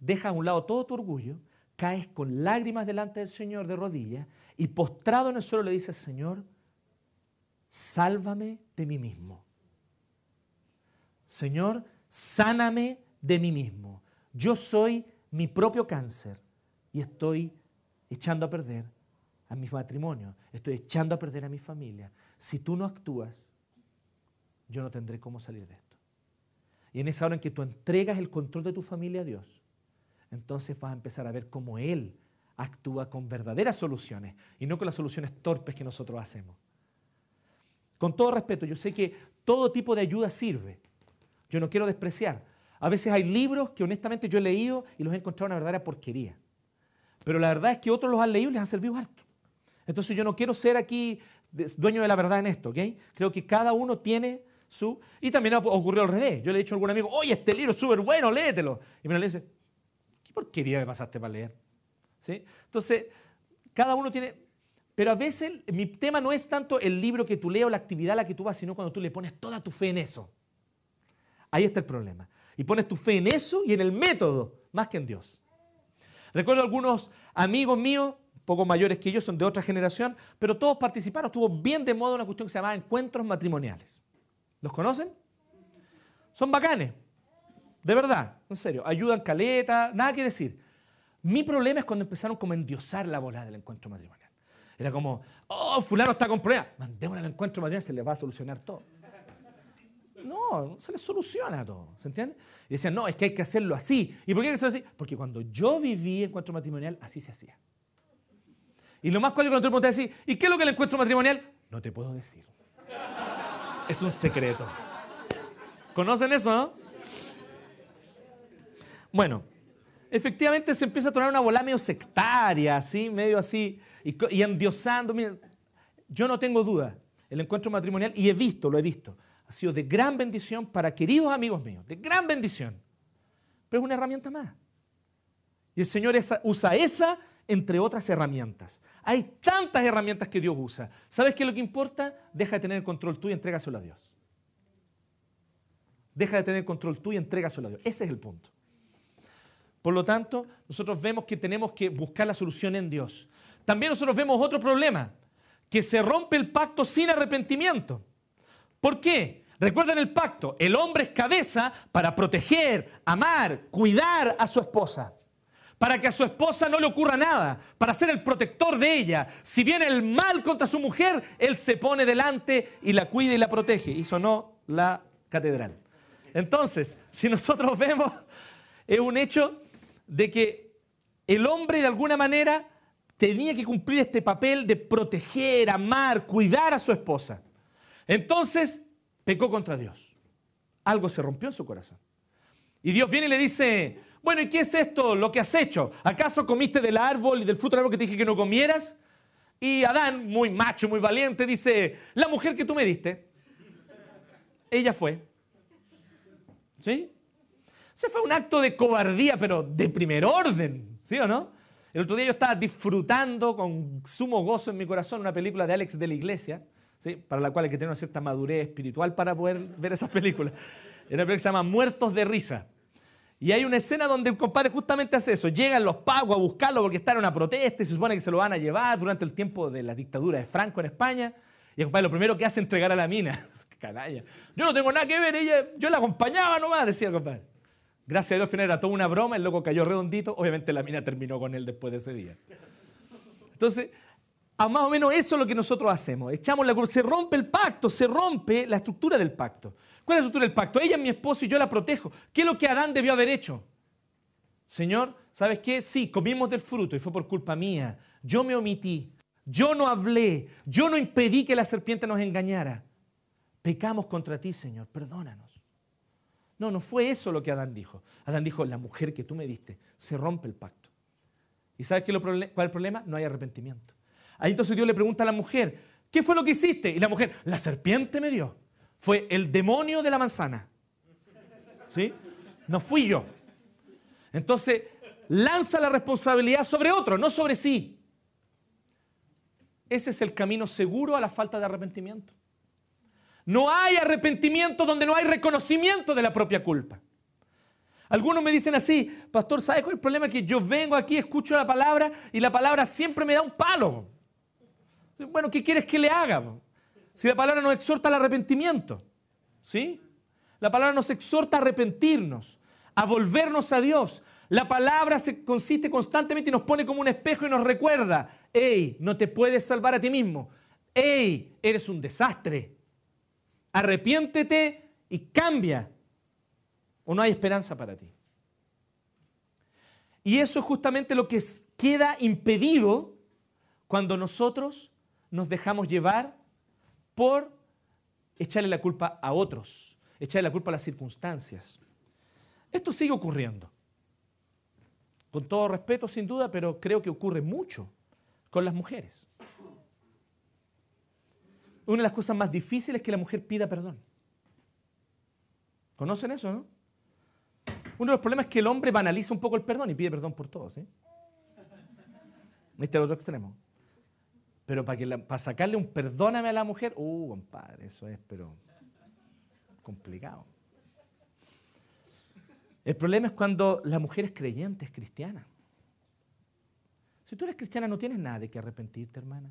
dejas a un lado todo tu orgullo, caes con lágrimas delante del Señor de rodillas y postrado en el suelo le dices, Señor, sálvame de mí mismo. Señor, sáname de mí mismo. Yo soy mi propio cáncer y estoy echando a perder a mi matrimonio, estoy echando a perder a mi familia. Si tú no actúas, yo no tendré cómo salir de esto. Y en esa hora en que tú entregas el control de tu familia a Dios, entonces vas a empezar a ver cómo Él actúa con verdaderas soluciones y no con las soluciones torpes que nosotros hacemos. Con todo respeto, yo sé que todo tipo de ayuda sirve. Yo no quiero despreciar. A veces hay libros que honestamente yo he leído y los he encontrado una verdadera porquería. Pero la verdad es que otros los han leído y les ha servido alto. Entonces yo no quiero ser aquí dueño de la verdad en esto, ¿ok? Creo que cada uno tiene Y también ocurrió al revés. Yo le he dicho a algún amigo, oye, este libro es súper bueno, léetelo. Y me lo dice, ¿qué porquería me pasaste para leer? ¿Sí? Entonces, cada uno tiene... Pero a veces mi tema no es tanto el libro que tú lees o la actividad a la que tú vas, sino cuando tú le pones toda tu fe en eso. Ahí está el problema. Y pones tu fe en eso y en el método, más que en Dios. Recuerdo algunos amigos míos poco mayores que yo, son de otra generación, pero todos participaron. Estuvo bien de moda una cuestión que se llamaba encuentros matrimoniales. ¿Los conocen? Son bacanes. De verdad, en serio. Ayudan caleta, nada que decir. Mi problema es cuando empezaron como a endiosar la bola del encuentro matrimonial. Era como, oh, fulano está con problemas. Mandémosle al encuentro matrimonial, se les va a solucionar todo. No, se les soluciona todo, ¿se entiende? Y decían, no, es que hay que hacerlo así. ¿Y por qué hay que hacerlo así? Porque cuando yo viví encuentro matrimonial, así se hacía. Y lo más cuático cuando tú te decir, ¿y qué es lo que el encuentro matrimonial? No te puedo decir. Es un secreto. ¿Conocen eso, no? Bueno, efectivamente se empieza a tornar una bola medio sectaria, así, medio así, y, y endiosando. yo no tengo duda, el encuentro matrimonial, y he visto, lo he visto, ha sido de gran bendición para queridos amigos míos, de gran bendición. Pero es una herramienta más. Y el Señor usa esa entre otras herramientas. Hay tantas herramientas que Dios usa. ¿Sabes qué es lo que importa? Deja de tener el control tú y entrégaselo a Dios. Deja de tener el control tú y entrégaselo a Dios. Ese es el punto. Por lo tanto, nosotros vemos que tenemos que buscar la solución en Dios. También nosotros vemos otro problema, que se rompe el pacto sin arrepentimiento. ¿Por qué? Recuerden el pacto, el hombre es cabeza para proteger, amar, cuidar a su esposa para que a su esposa no le ocurra nada, para ser el protector de ella. Si viene el mal contra su mujer, él se pone delante y la cuida y la protege. Y sonó la catedral. Entonces, si nosotros vemos, es un hecho de que el hombre de alguna manera tenía que cumplir este papel de proteger, amar, cuidar a su esposa. Entonces, pecó contra Dios. Algo se rompió en su corazón. Y Dios viene y le dice, bueno, ¿y qué es esto lo que has hecho? ¿Acaso comiste del árbol y del fruto del árbol que te dije que no comieras? Y Adán, muy macho, muy valiente, dice, la mujer que tú me diste, ella fue. ¿Sí? Ese fue un acto de cobardía, pero de primer orden, ¿sí o no? El otro día yo estaba disfrutando con sumo gozo en mi corazón una película de Alex de la Iglesia, ¿sí? para la cual hay que tener una cierta madurez espiritual para poder ver esas películas. Era una película que se llama Muertos de Risa. Y hay una escena donde el compadre justamente hace eso. Llegan los pagos a buscarlo porque está en una protesta y se supone que se lo van a llevar durante el tiempo de la dictadura de Franco en España. Y el compadre lo primero que hace es entregar a la mina. Canalla. Yo no tengo nada que ver, ella, yo la acompañaba nomás, decía el compadre. Gracias a Dios, al final era toda una broma, el loco cayó redondito. Obviamente la mina terminó con él después de ese día. Entonces, a más o menos eso es lo que nosotros hacemos. Echamos la cruz, se rompe el pacto, se rompe la estructura del pacto. ¿Cuál es la estructura del pacto? Ella es mi esposo y yo la protejo. ¿Qué es lo que Adán debió haber hecho? Señor, ¿sabes qué? Sí, comimos del fruto y fue por culpa mía. Yo me omití. Yo no hablé. Yo no impedí que la serpiente nos engañara. Pecamos contra ti, Señor. Perdónanos. No, no fue eso lo que Adán dijo. Adán dijo, la mujer que tú me diste, se rompe el pacto. ¿Y sabes qué cuál es el problema? No hay arrepentimiento. Ahí entonces Dios le pregunta a la mujer, ¿qué fue lo que hiciste? Y la mujer, la serpiente me dio. Fue el demonio de la manzana. ¿Sí? No fui yo. Entonces, lanza la responsabilidad sobre otro, no sobre sí. Ese es el camino seguro a la falta de arrepentimiento. No hay arrepentimiento donde no hay reconocimiento de la propia culpa. Algunos me dicen así, pastor, ¿sabes cuál es el problema? Que yo vengo aquí, escucho la palabra y la palabra siempre me da un palo. Bueno, ¿qué quieres que le haga? Si la palabra nos exhorta al arrepentimiento, ¿sí? La palabra nos exhorta a arrepentirnos, a volvernos a Dios. La palabra se consiste constantemente y nos pone como un espejo y nos recuerda, hey, no te puedes salvar a ti mismo. Hey, eres un desastre. Arrepiéntete y cambia. O no hay esperanza para ti. Y eso es justamente lo que queda impedido cuando nosotros nos dejamos llevar por echarle la culpa a otros, echarle la culpa a las circunstancias. Esto sigue ocurriendo. Con todo respeto, sin duda, pero creo que ocurre mucho con las mujeres. Una de las cosas más difíciles es que la mujer pida perdón. ¿Conocen eso, no? Uno de los problemas es que el hombre banaliza un poco el perdón y pide perdón por todos. ¿sí? ¿Viste el otro extremo? Pero para, sacarle un perdóname a la mujer, uh, compadre, eso es, pero complicado. El problema es cuando la mujer es creyente, es cristiana. Si tú eres cristiana no tienes nada de que arrepentirte, hermana.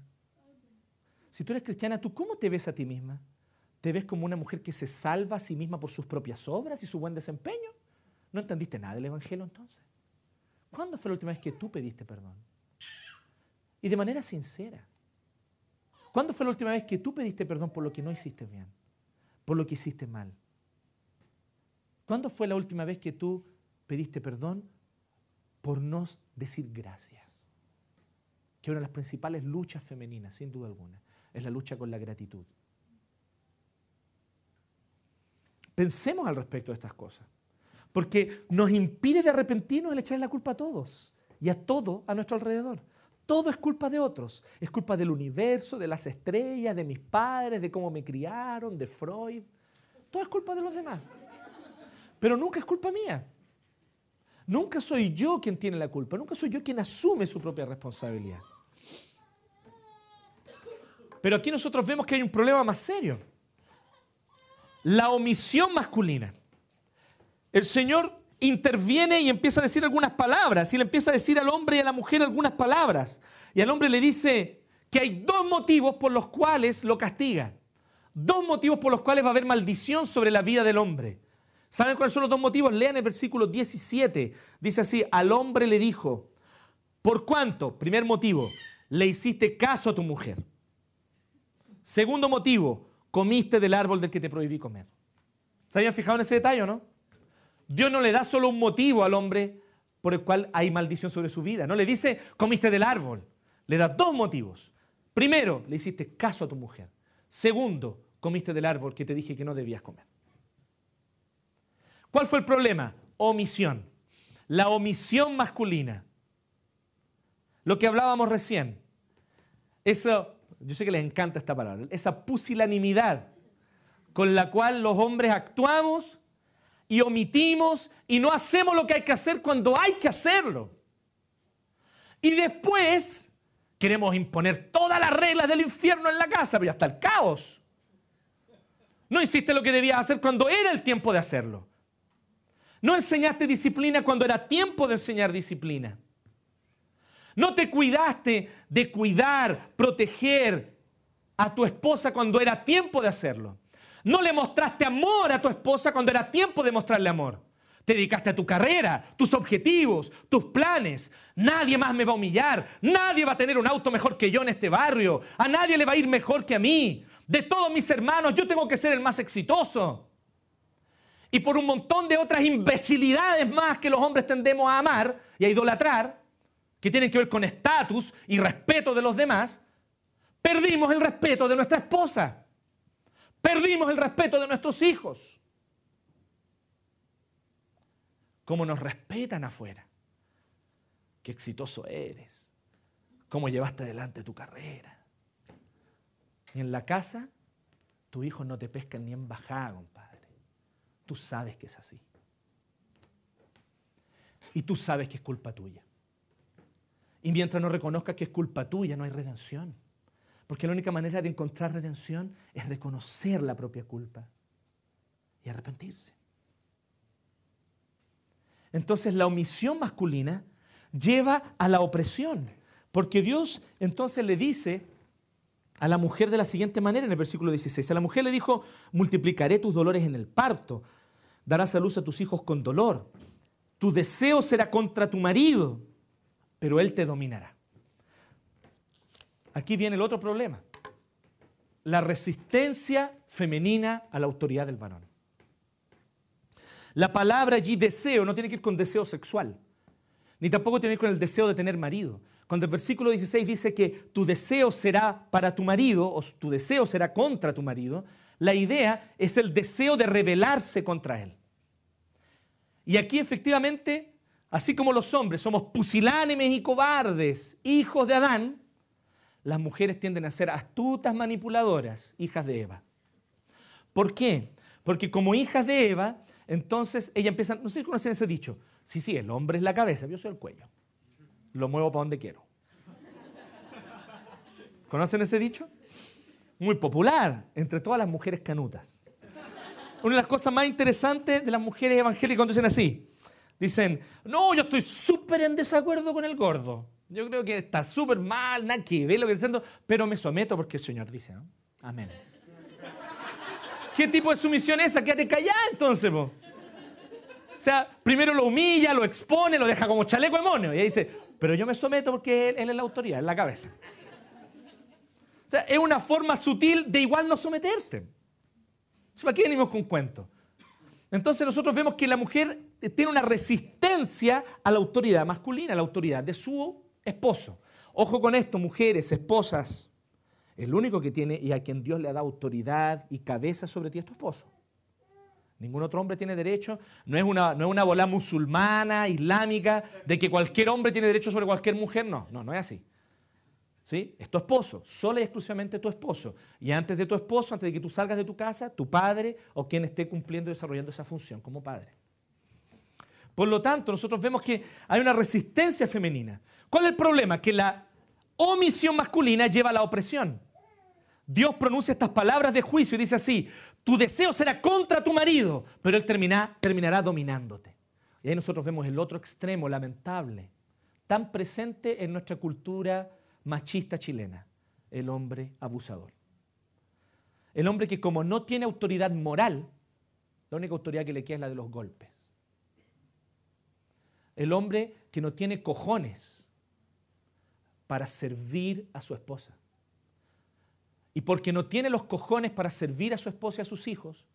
Si tú eres cristiana, ¿tú cómo te ves a ti misma? ¿Te ves como una mujer que se salva a sí misma por sus propias obras y su buen desempeño? ¿No entendiste nada del Evangelio entonces? ¿Cuándo fue la última vez que tú pediste perdón? Y de manera sincera. ¿Cuándo fue la última vez que tú pediste perdón por lo que no hiciste bien? Por lo que hiciste mal. ¿Cuándo fue la última vez que tú pediste perdón por no decir gracias? Que una de las principales luchas femeninas, sin duda alguna, es la lucha con la gratitud. Pensemos al respecto de estas cosas, porque nos impide de arrepentirnos el echarle la culpa a todos y a todo a nuestro alrededor. Todo es culpa de otros. Es culpa del universo, de las estrellas, de mis padres, de cómo me criaron, de Freud. Todo es culpa de los demás. Pero nunca es culpa mía. Nunca soy yo quien tiene la culpa. Nunca soy yo quien asume su propia responsabilidad. Pero aquí nosotros vemos que hay un problema más serio. La omisión masculina. El Señor interviene y empieza a decir algunas palabras. Y le empieza a decir al hombre y a la mujer algunas palabras. Y al hombre le dice que hay dos motivos por los cuales lo castiga. Dos motivos por los cuales va a haber maldición sobre la vida del hombre. ¿Saben cuáles son los dos motivos? Lean el versículo 17. Dice así, al hombre le dijo, ¿por cuánto? Primer motivo, le hiciste caso a tu mujer. Segundo motivo, comiste del árbol del que te prohibí comer. ¿Se habían fijado en ese detalle o no? Dios no le da solo un motivo al hombre por el cual hay maldición sobre su vida. No le dice, comiste del árbol. Le da dos motivos. Primero, le hiciste caso a tu mujer. Segundo, comiste del árbol que te dije que no debías comer. ¿Cuál fue el problema? Omisión. La omisión masculina. Lo que hablábamos recién. Eso, yo sé que les encanta esta palabra, esa pusilanimidad con la cual los hombres actuamos y omitimos y no hacemos lo que hay que hacer cuando hay que hacerlo. Y después queremos imponer todas las reglas del infierno en la casa, pero ya está el caos. No hiciste lo que debías hacer cuando era el tiempo de hacerlo. No enseñaste disciplina cuando era tiempo de enseñar disciplina. No te cuidaste de cuidar, proteger a tu esposa cuando era tiempo de hacerlo. No le mostraste amor a tu esposa cuando era tiempo de mostrarle amor. Te dedicaste a tu carrera, tus objetivos, tus planes. Nadie más me va a humillar. Nadie va a tener un auto mejor que yo en este barrio. A nadie le va a ir mejor que a mí. De todos mis hermanos, yo tengo que ser el más exitoso. Y por un montón de otras imbecilidades más que los hombres tendemos a amar y a idolatrar, que tienen que ver con estatus y respeto de los demás, perdimos el respeto de nuestra esposa. Perdimos el respeto de nuestros hijos. Cómo nos respetan afuera. Qué exitoso eres. Cómo llevaste adelante tu carrera. Y en la casa, tus hijos no te pescan ni en bajada, compadre. Tú sabes que es así. Y tú sabes que es culpa tuya. Y mientras no reconozcas que es culpa tuya, no hay redención. Porque la única manera de encontrar redención es reconocer la propia culpa y arrepentirse. Entonces la omisión masculina lleva a la opresión. Porque Dios entonces le dice a la mujer de la siguiente manera en el versículo 16. A la mujer le dijo, multiplicaré tus dolores en el parto, darás a luz a tus hijos con dolor, tu deseo será contra tu marido, pero él te dominará. Aquí viene el otro problema, la resistencia femenina a la autoridad del varón. La palabra allí deseo no tiene que ir con deseo sexual, ni tampoco tiene que ir con el deseo de tener marido. Cuando el versículo 16 dice que tu deseo será para tu marido o tu deseo será contra tu marido, la idea es el deseo de rebelarse contra él. Y aquí efectivamente, así como los hombres somos pusilánimes y cobardes, hijos de Adán, las mujeres tienden a ser astutas manipuladoras, hijas de Eva. ¿Por qué? Porque como hijas de Eva, entonces ella empieza, no sé si conocen ese dicho, sí, sí, el hombre es la cabeza, yo soy el cuello, lo muevo para donde quiero. ¿Conocen ese dicho? Muy popular entre todas las mujeres canutas. Una de las cosas más interesantes de las mujeres evangélicas cuando dicen así, dicen, no, yo estoy súper en desacuerdo con el gordo. Yo creo que está súper mal, nada que ver lo que diciendo, pero me someto porque el Señor dice, ¿no? Amén. ¿Qué tipo de sumisión es esa? Quédate callada entonces, O sea, primero lo humilla, lo expone, lo deja como chaleco de mono. Y ahí dice, pero yo me someto porque él, es la autoridad, es la cabeza. O sea, es una forma sutil de igual no someterte. ¿Para qué venimos con cuento? Entonces nosotros vemos que la mujer tiene una resistencia a la autoridad masculina, a la autoridad de su esposo. Ojo con esto, mujeres, esposas. El único que tiene y a quien Dios le ha dado autoridad y cabeza sobre ti es tu esposo. Ningún otro hombre tiene derecho. No es una, no es una bola musulmana, islámica, de que cualquier hombre tiene derecho sobre cualquier mujer. No, no, no es así. ¿Sí? Es tu esposo, solo y exclusivamente tu esposo. Y antes de tu esposo, antes de que tú salgas de tu casa, tu padre o quien esté cumpliendo y desarrollando esa función como padre. Por lo tanto, nosotros vemos que hay una resistencia femenina. ¿Cuál es el problema? Que la omisión masculina lleva a la opresión. Dios pronuncia estas palabras de juicio y dice así, tu deseo será contra tu marido, pero él terminará dominándote. Y ahí nosotros vemos el otro extremo lamentable, tan presente en nuestra cultura machista chilena, el hombre abusador. El hombre que como no tiene autoridad moral, la única autoridad que le queda es la de los golpes. El hombre que no tiene cojones para servir a su esposa. Y porque no tiene los cojones para servir a su esposa y a sus hijos,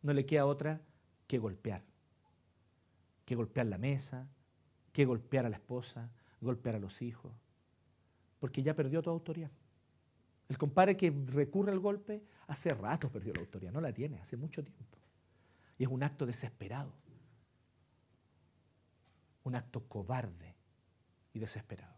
no le queda otra que golpear. Que golpear la mesa, que golpear a la esposa, golpear a los hijos. Porque ya perdió toda autoridad. El compadre que recurre al golpe hace rato perdió la autoridad, no la tiene, hace mucho tiempo. Y es un acto desesperado. Un acto cobarde y desesperado.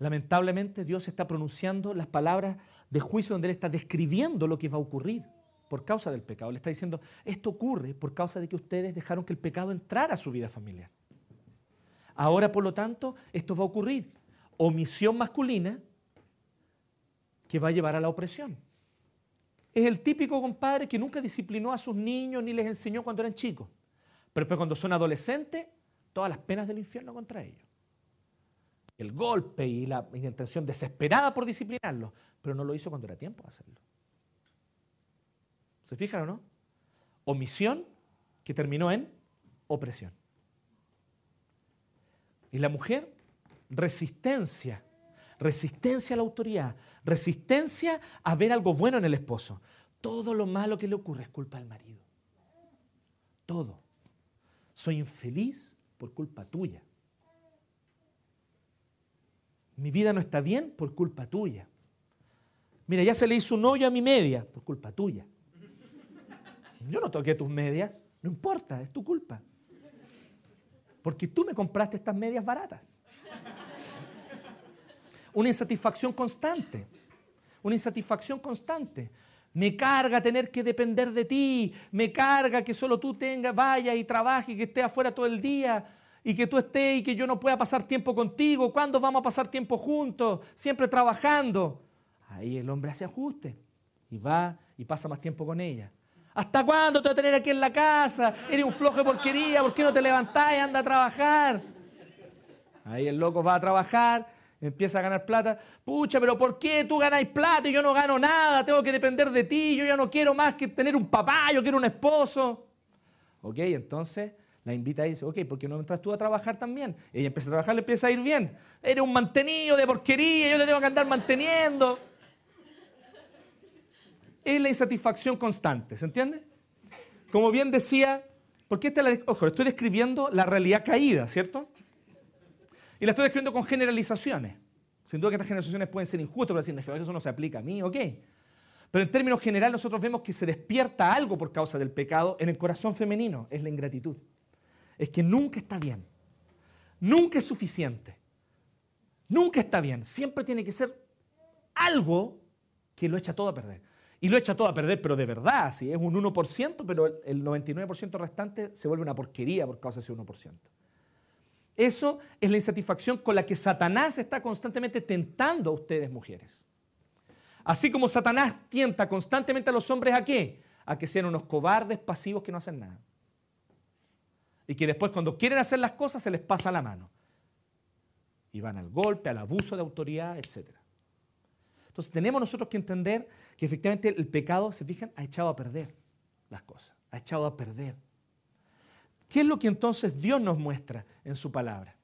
Lamentablemente Dios está pronunciando las palabras de juicio donde Él está describiendo lo que va a ocurrir por causa del pecado. Le está diciendo, esto ocurre por causa de que ustedes dejaron que el pecado entrara a su vida familiar. Ahora, por lo tanto, esto va a ocurrir. Omisión masculina que va a llevar a la opresión. es el típico compadre que nunca disciplinó a sus niños ni les enseñó cuando eran chicos. Pero después cuando son adolescentes, todas las penas del infierno contra ellos. El golpe y la, intención desesperada por disciplinarlos, pero no lo hizo cuando era tiempo de hacerlo. ¿Se fijan o no? Omisión que terminó en opresión. Y la mujer, resistencia, resistencia a la autoridad, resistencia a ver algo bueno en el esposo. Todo lo malo que le ocurre es culpa del marido. Todo. Soy infeliz por culpa tuya. Mi vida no está bien por culpa tuya. Mira, ya se le hizo un hoyo a mi media por culpa tuya. Yo no toqué tus medias, no importa, es tu culpa. Porque tú me compraste estas medias baratas. Una insatisfacción constante, una insatisfacción constante. Me carga tener que depender de ti, me carga que solo tú tengas, vaya y trabaje, que esté afuera todo el día y que tú estés y que yo no pueda pasar tiempo contigo. ¿Cuándo vamos a pasar tiempo juntos? Siempre trabajando. Ahí el hombre hace ajuste y va y pasa más tiempo con ella. ¿Hasta cuándo te voy a tener aquí en la casa? Eres un flojo de porquería, ¿por qué no te levantás y anda a trabajar? Ahí el loco va a trabajar, empieza a ganar plata. Pucha, pero ¿por qué tú ganáis plata y yo no gano nada? Tengo que depender de ti, yo ya no quiero más que tener un papá, yo quiero un esposo. Ok, entonces la invita y dice, ok, ¿por qué no entras tú a trabajar también? Ella empieza a trabajar, le empieza a ir bien. Eres un mantenido de porquería, yo te tengo que andar manteniendo es la insatisfacción constante, ¿se entiende? Como bien decía, porque esta la, ojo, estoy describiendo la realidad caída, ¿cierto? Y la estoy describiendo con generalizaciones. Sin duda que estas generalizaciones pueden ser injustas, pero decir, eso no se aplica a mí, ok. Pero en términos generales nosotros vemos que se despierta algo por causa del pecado en el corazón femenino, es la ingratitud. Es que nunca está bien, nunca es suficiente, nunca está bien, siempre tiene que ser algo que lo echa todo a perder y lo echa todo a perder, pero de verdad, si es un 1%, pero el 99% restante se vuelve una porquería por causa de ese 1%. Eso es la insatisfacción con la que Satanás está constantemente tentando a ustedes, mujeres. Así como Satanás tienta constantemente a los hombres a qué? A que sean unos cobardes pasivos que no hacen nada. Y que después cuando quieren hacer las cosas se les pasa la mano. Y van al golpe, al abuso de autoridad, etc. Entonces tenemos nosotros que entender que efectivamente el pecado, se fijan, ha echado a perder las cosas, ha echado a perder. ¿Qué es lo que entonces Dios nos muestra en su palabra?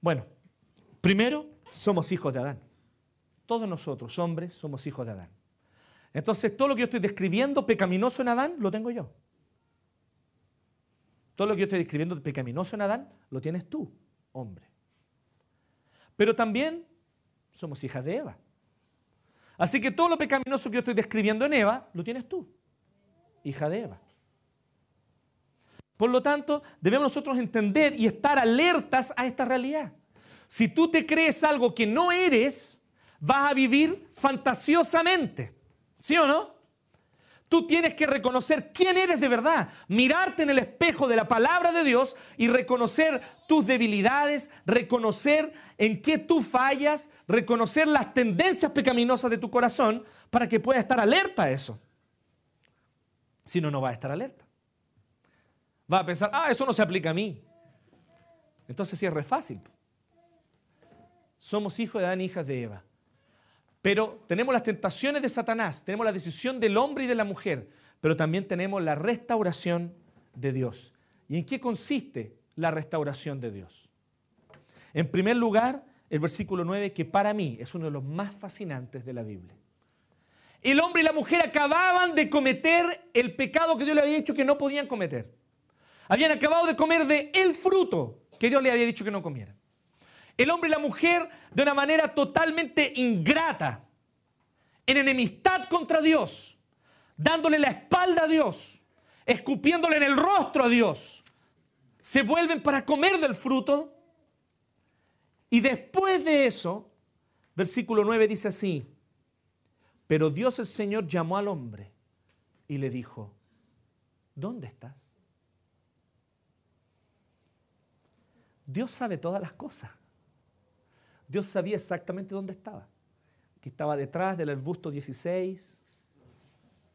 Bueno, primero, somos hijos de Adán. Todos nosotros, hombres, somos hijos de Adán. Entonces, todo lo que yo estoy describiendo pecaminoso en Adán, lo tengo yo. Todo lo que yo estoy describiendo pecaminoso en Adán, lo tienes tú, hombre. Pero también somos hijas de Eva. Así que todo lo pecaminoso que yo estoy describiendo en Eva, lo tienes tú, hija de Eva. Por lo tanto, debemos nosotros entender y estar alertas a esta realidad. Si tú te crees algo que no eres, vas a vivir fantasiosamente. ¿Sí o no? Tú tienes que reconocer quién eres de verdad, mirarte en el espejo de la palabra de Dios y reconocer tus debilidades, reconocer en qué tú fallas, reconocer las tendencias pecaminosas de tu corazón para que puedas estar alerta a eso. Si no, no vas a estar alerta. Va a pensar, ah, eso no se aplica a mí. Entonces sí es re fácil. Somos hijos de Adán hijas de Eva. Pero tenemos las tentaciones de Satanás, tenemos la decisión del hombre y de la mujer, pero también tenemos la restauración de Dios. ¿Y en qué consiste la restauración de Dios? En primer lugar, el versículo 9, que para mí es uno de los más fascinantes de la Biblia. El hombre y la mujer acababan de cometer el pecado que Dios le había dicho que no podían cometer. Habían acabado de comer de el fruto que Dios le había dicho que no comieran el hombre y la mujer de una manera totalmente ingrata, en enemistad contra Dios, dándole la espalda a Dios, escupiéndole en el rostro a Dios, se vuelven para comer del fruto. Y después de eso, versículo 9 dice así, pero Dios el Señor llamó al hombre y le dijo, ¿dónde estás? Dios sabe todas las cosas. Dios sabía exactamente dónde estaba. Que estaba detrás del arbusto 16,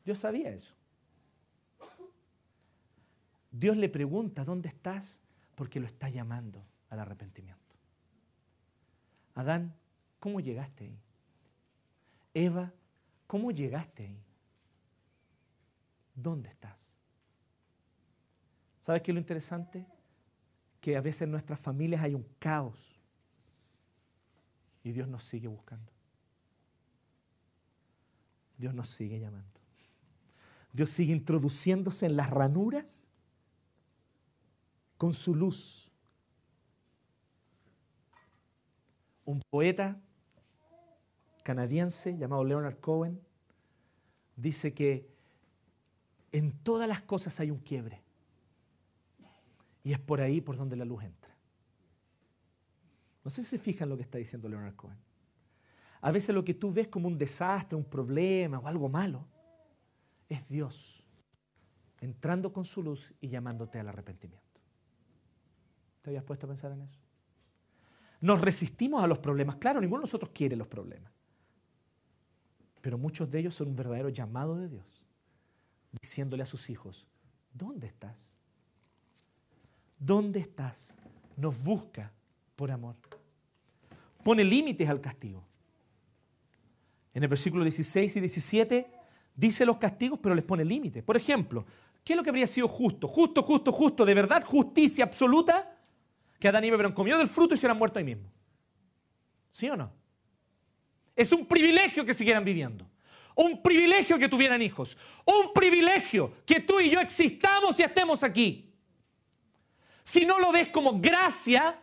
Yo sabía eso. Dios le pregunta, ¿dónde estás? Porque lo está llamando al arrepentimiento. Adán, ¿cómo llegaste ahí? Eva, ¿cómo llegaste ahí? ¿Dónde estás? ¿Sabes qué es lo interesante? Que a veces en nuestras familias hay un caos y Dios nos sigue buscando. Dios nos sigue llamando. Dios sigue introduciéndose en las ranuras con su luz. Un poeta canadiense llamado Leonard Cohen dice que en todas las cosas hay un quiebre. Y es por ahí por donde la luz entra. No sé si se fijan lo que está diciendo Leonard Cohen. A veces lo que tú ves como un desastre, un problema o algo malo, es Dios entrando con su luz y llamándote al arrepentimiento. ¿Te habías puesto a pensar en eso? Nos resistimos a los problemas. Claro, ninguno de nosotros quiere los problemas. Pero muchos de ellos son un verdadero llamado de Dios, diciéndole a sus hijos, ¿dónde estás? ¿Dónde estás? Nos busca por amor. Pone límites al castigo. En el versículo 16 y 17 dice los castigos, pero les pone límites. Por ejemplo, ¿qué es lo que habría sido justo? Justo, justo, justo, de verdad, justicia absoluta, que Adán y Eva hubieran comido del fruto y se hubieran muerto ahí mismo. ¿Sí o no? Es un privilegio que siguieran viviendo. Un privilegio que tuvieran hijos. Un privilegio que tú y yo existamos y estemos aquí. Si no lo ves como gracia,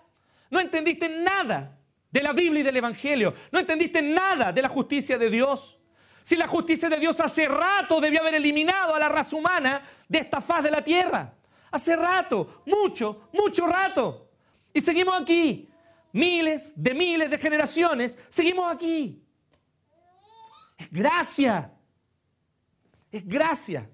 no entendiste nada de la Biblia y del Evangelio. No entendiste nada de la justicia de Dios. Si la justicia de Dios hace rato debió haber eliminado a la raza humana de esta faz de la tierra. Hace rato, mucho, mucho rato. Y seguimos aquí. Miles de miles de generaciones, seguimos aquí. Es gracia. Es gracia.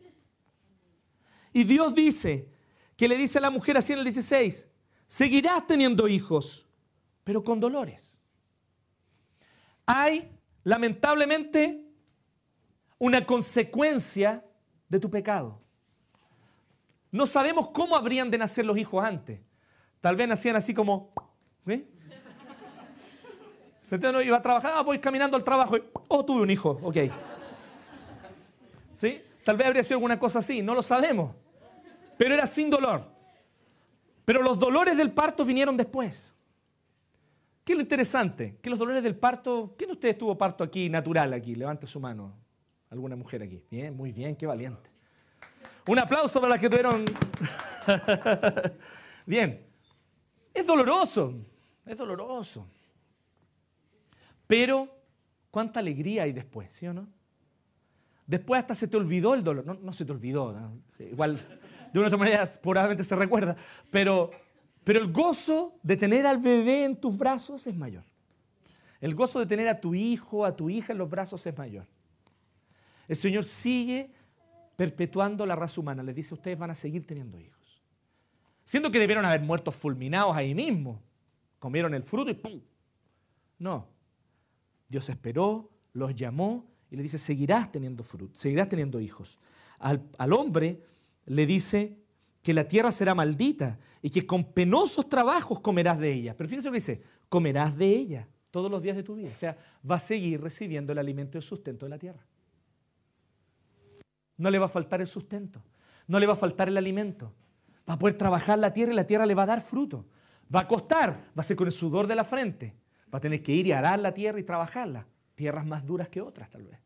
Y Dios dice, que le dice a la mujer así en el 16, seguirás teniendo hijos, pero con dolores. Hay, lamentablemente, una consecuencia de tu pecado. No sabemos cómo habrían de nacer los hijos antes. Tal vez nacían así como... ¿sí? no iba a trabajar, ah, voy caminando al trabajo y, oh, tuve un hijo, ok. ¿Sí? Tal vez habría sido alguna cosa así, no lo sabemos pero era sin dolor. Pero los dolores del parto vinieron después. ¿Qué lo interesante? Que los dolores del parto, ¿quién de ustedes tuvo parto aquí, natural aquí? Levante su mano. ¿Alguna mujer aquí? Bien, muy bien, qué valiente. Un aplauso para las que tuvieron... bien. Es doloroso, es doloroso. Pero, ¿cuánta alegría hay después, sí o no? Después hasta se te olvidó el dolor. No, no se te olvidó. igual de una otra manera probablemente se recuerda, pero, pero el gozo de tener al bebé en tus brazos es mayor. El gozo de tener a tu hijo, a tu hija en los brazos es mayor. El Señor sigue perpetuando la raza humana. Les dice, ustedes van a seguir teniendo hijos. Siendo que debieron haber muerto fulminados ahí mismo. Comieron el fruto y ¡pum! No. Dios esperó, los llamó y le dice, seguirás teniendo fruto, seguirás teniendo hijos. Al, al hombre le dice que la tierra será maldita y que con penosos trabajos comerás de ella. Pero fíjense lo que dice, comerás de ella todos los días de tu vida. O sea, va a seguir recibiendo el alimento y el sustento de la tierra. No le va a faltar el sustento, no le va a faltar el alimento. Va a poder trabajar la tierra y la tierra le va a dar fruto. Va a costar, va a ser con el sudor de la frente. Va a tener que ir y arar la tierra y trabajarla. Tierras más duras que otras, tal vez.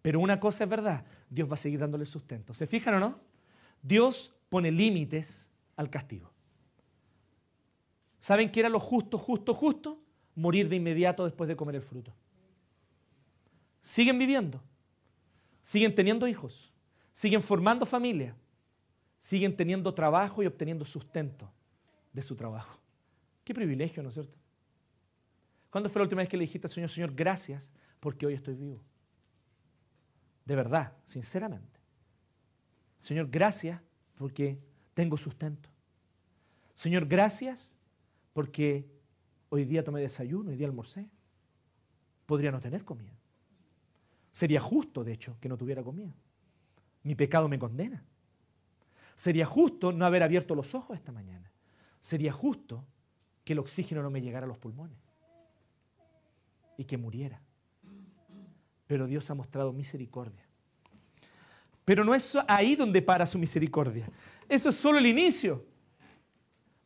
Pero una cosa es verdad, Dios va a seguir dándole sustento. ¿Se fijan o no? Dios pone límites al castigo. ¿Saben qué era lo justo, justo, justo? Morir de inmediato después de comer el fruto. Siguen viviendo, siguen teniendo hijos, siguen formando familia, siguen teniendo trabajo y obteniendo sustento de su trabajo. Qué privilegio, ¿no es cierto? ¿Cuándo fue la última vez que le dijiste al Señor, Señor, gracias porque hoy estoy vivo? de verdad, sinceramente. Señor, gracias porque tengo sustento. Señor, gracias porque hoy día tomé desayuno, hoy día almorcé. Podría no tener comida. Sería justo, de hecho, que no tuviera comida. Mi pecado me condena. Sería justo no haber abierto los ojos esta mañana. Sería justo que el oxígeno no me llegara a los pulmones y que muriera. Pero Dios ha mostrado misericordia. Pero no es ahí donde para su misericordia. Eso es solo el inicio.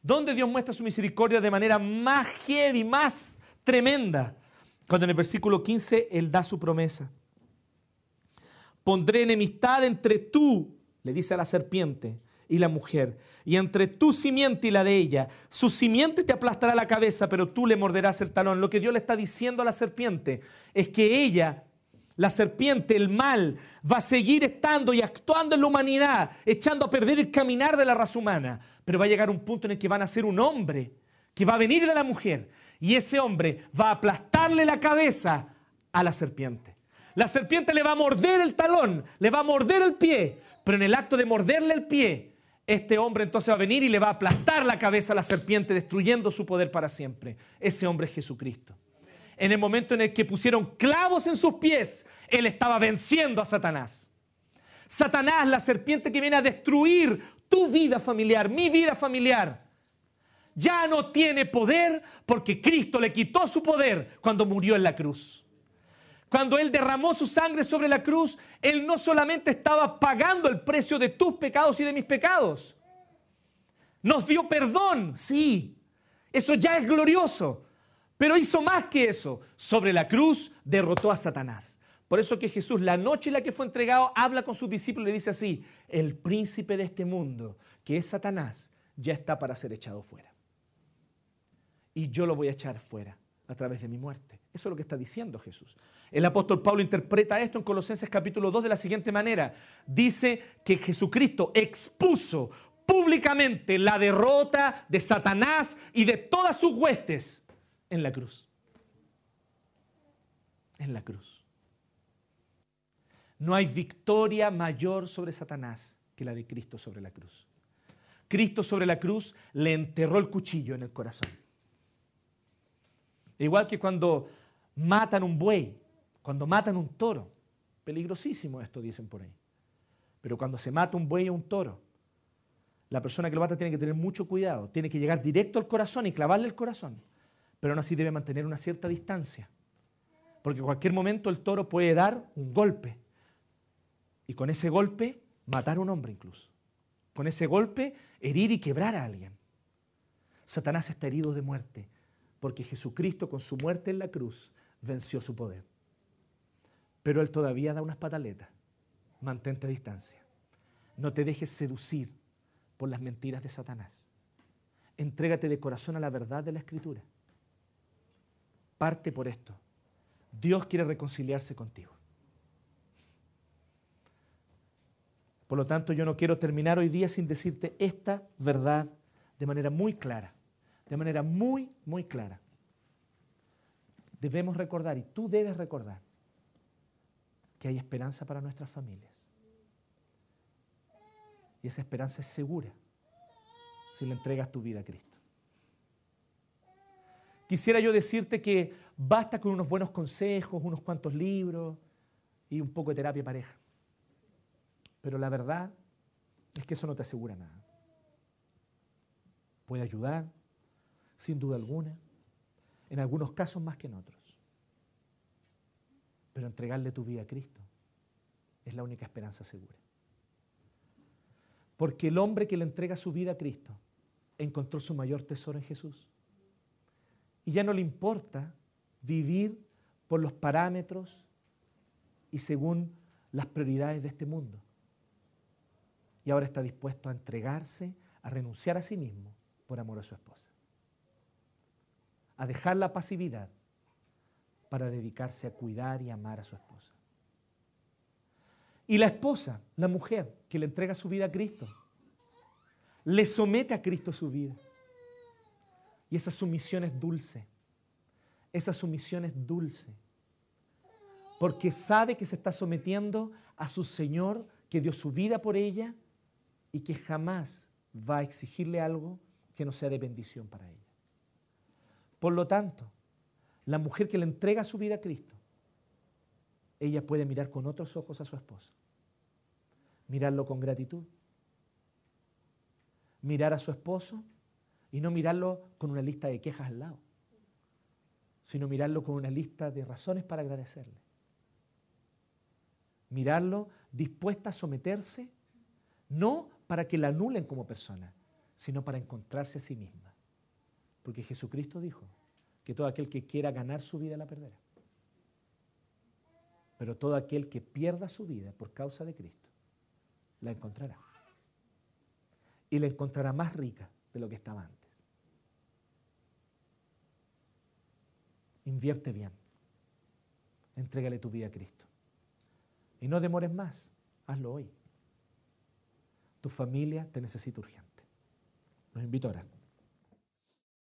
Donde Dios muestra su misericordia de manera más heavy, más tremenda. Cuando en el versículo 15 Él da su promesa. Pondré enemistad entre tú, le dice a la serpiente, y la mujer, y entre tu simiente y la de ella. Su simiente te aplastará la cabeza, pero tú le morderás el talón. Lo que Dios le está diciendo a la serpiente es que ella, la serpiente, el mal, va a seguir estando y actuando en la humanidad, echando a perder el caminar de la raza humana. Pero va a llegar un punto en el que van a ser un hombre que va a venir de la mujer, y ese hombre va a aplastarle la cabeza a la serpiente. La serpiente le va a morder el talón, le va a morder el pie, pero en el acto de morderle el pie, este hombre entonces va a venir y le va a aplastar la cabeza a la serpiente, destruyendo su poder para siempre. Ese hombre es Jesucristo. En el momento en el que pusieron clavos en sus pies, él estaba venciendo a Satanás. Satanás, la serpiente que viene a destruir tu vida familiar, mi vida familiar, ya no tiene poder porque Cristo le quitó su poder cuando murió en la cruz. Cuando Él derramó su sangre sobre la cruz, Él no solamente estaba pagando el precio de tus pecados y de mis pecados. Nos dio perdón, sí. Eso ya es glorioso. Pero hizo más que eso. Sobre la cruz derrotó a Satanás. Por eso que Jesús, la noche en la que fue entregado, habla con sus discípulos y le dice así, el príncipe de este mundo, que es Satanás, ya está para ser echado fuera. Y yo lo voy a echar fuera a través de mi muerte. Eso es lo que está diciendo Jesús. El apóstol Pablo interpreta esto en Colosenses capítulo 2 de la siguiente manera. Dice que Jesucristo expuso públicamente la derrota de Satanás y de todas sus huestes en la cruz. En la cruz. No hay victoria mayor sobre Satanás que la de Cristo sobre la cruz. Cristo sobre la cruz le enterró el cuchillo en el corazón. Igual que cuando matan un buey, cuando matan un toro. Peligrosísimo esto, dicen por ahí. Pero cuando se mata un buey o un toro, la persona que lo mata tiene que tener mucho cuidado, tiene que llegar directo al corazón y clavarle el corazón, pero aún así debe mantener una cierta distancia, porque en cualquier momento el toro puede dar un golpe y con ese golpe matar a un hombre incluso, con ese golpe herir y quebrar a alguien. Satanás está herido de muerte, porque Jesucristo con su muerte en la cruz venció su poder. Pero Él todavía da unas pataletas. Mantente a distancia. No te dejes seducir por las mentiras de Satanás. Entrégate de corazón a la verdad de la Escritura. Parte por esto. Dios quiere reconciliarse contigo. Por lo tanto, yo no quiero terminar hoy día sin decirte esta verdad de manera muy clara de manera muy, muy clara. Debemos recordar, y tú debes recordar, que hay esperanza para nuestras familias. Y esa esperanza es segura si le entregas tu vida a Cristo. Quisiera yo decirte que basta con unos buenos consejos, unos cuantos libros y un poco de terapia pareja. Pero la verdad es que eso no te asegura nada. Puede ayudar, sin duda alguna, en algunos casos más que en otros. Pero entregarle tu vida a Cristo es la única esperanza segura. Porque el hombre que le entrega su vida a Cristo encontró su mayor tesoro en Jesús. Y ya no le importa vivir por los parámetros y según las prioridades de este mundo. Y ahora está dispuesto a entregarse, a renunciar a sí mismo por amor a su esposa a dejar la pasividad para dedicarse a cuidar y amar a su esposa. Y la esposa, la mujer que le entrega su vida a Cristo, le somete a Cristo su vida. Y esa sumisión es dulce. Esa sumisión es dulce. Porque sabe que se está sometiendo a su Señor que dio su vida por ella y que jamás va a exigirle algo que no sea de bendición para ella. Por lo tanto, la mujer que le entrega su vida a Cristo ella puede mirar con otros ojos a su esposo. Mirarlo con gratitud. Mirar a su esposo y no mirarlo con una lista de quejas al lado, sino mirarlo con una lista de razones para agradecerle. Mirarlo dispuesta a someterse, no para que la anulen como persona, sino para encontrarse a sí misma. Porque Jesucristo dijo que todo aquel que quiera ganar su vida la perderá. Pero todo aquel que pierda su vida por causa de Cristo, la encontrará. Y la encontrará más rica de lo que estaba antes. Invierte bien. Entrégale tu vida a Cristo. Y no demores más. Hazlo hoy. Tu familia te necesita urgente. Los invito a orar.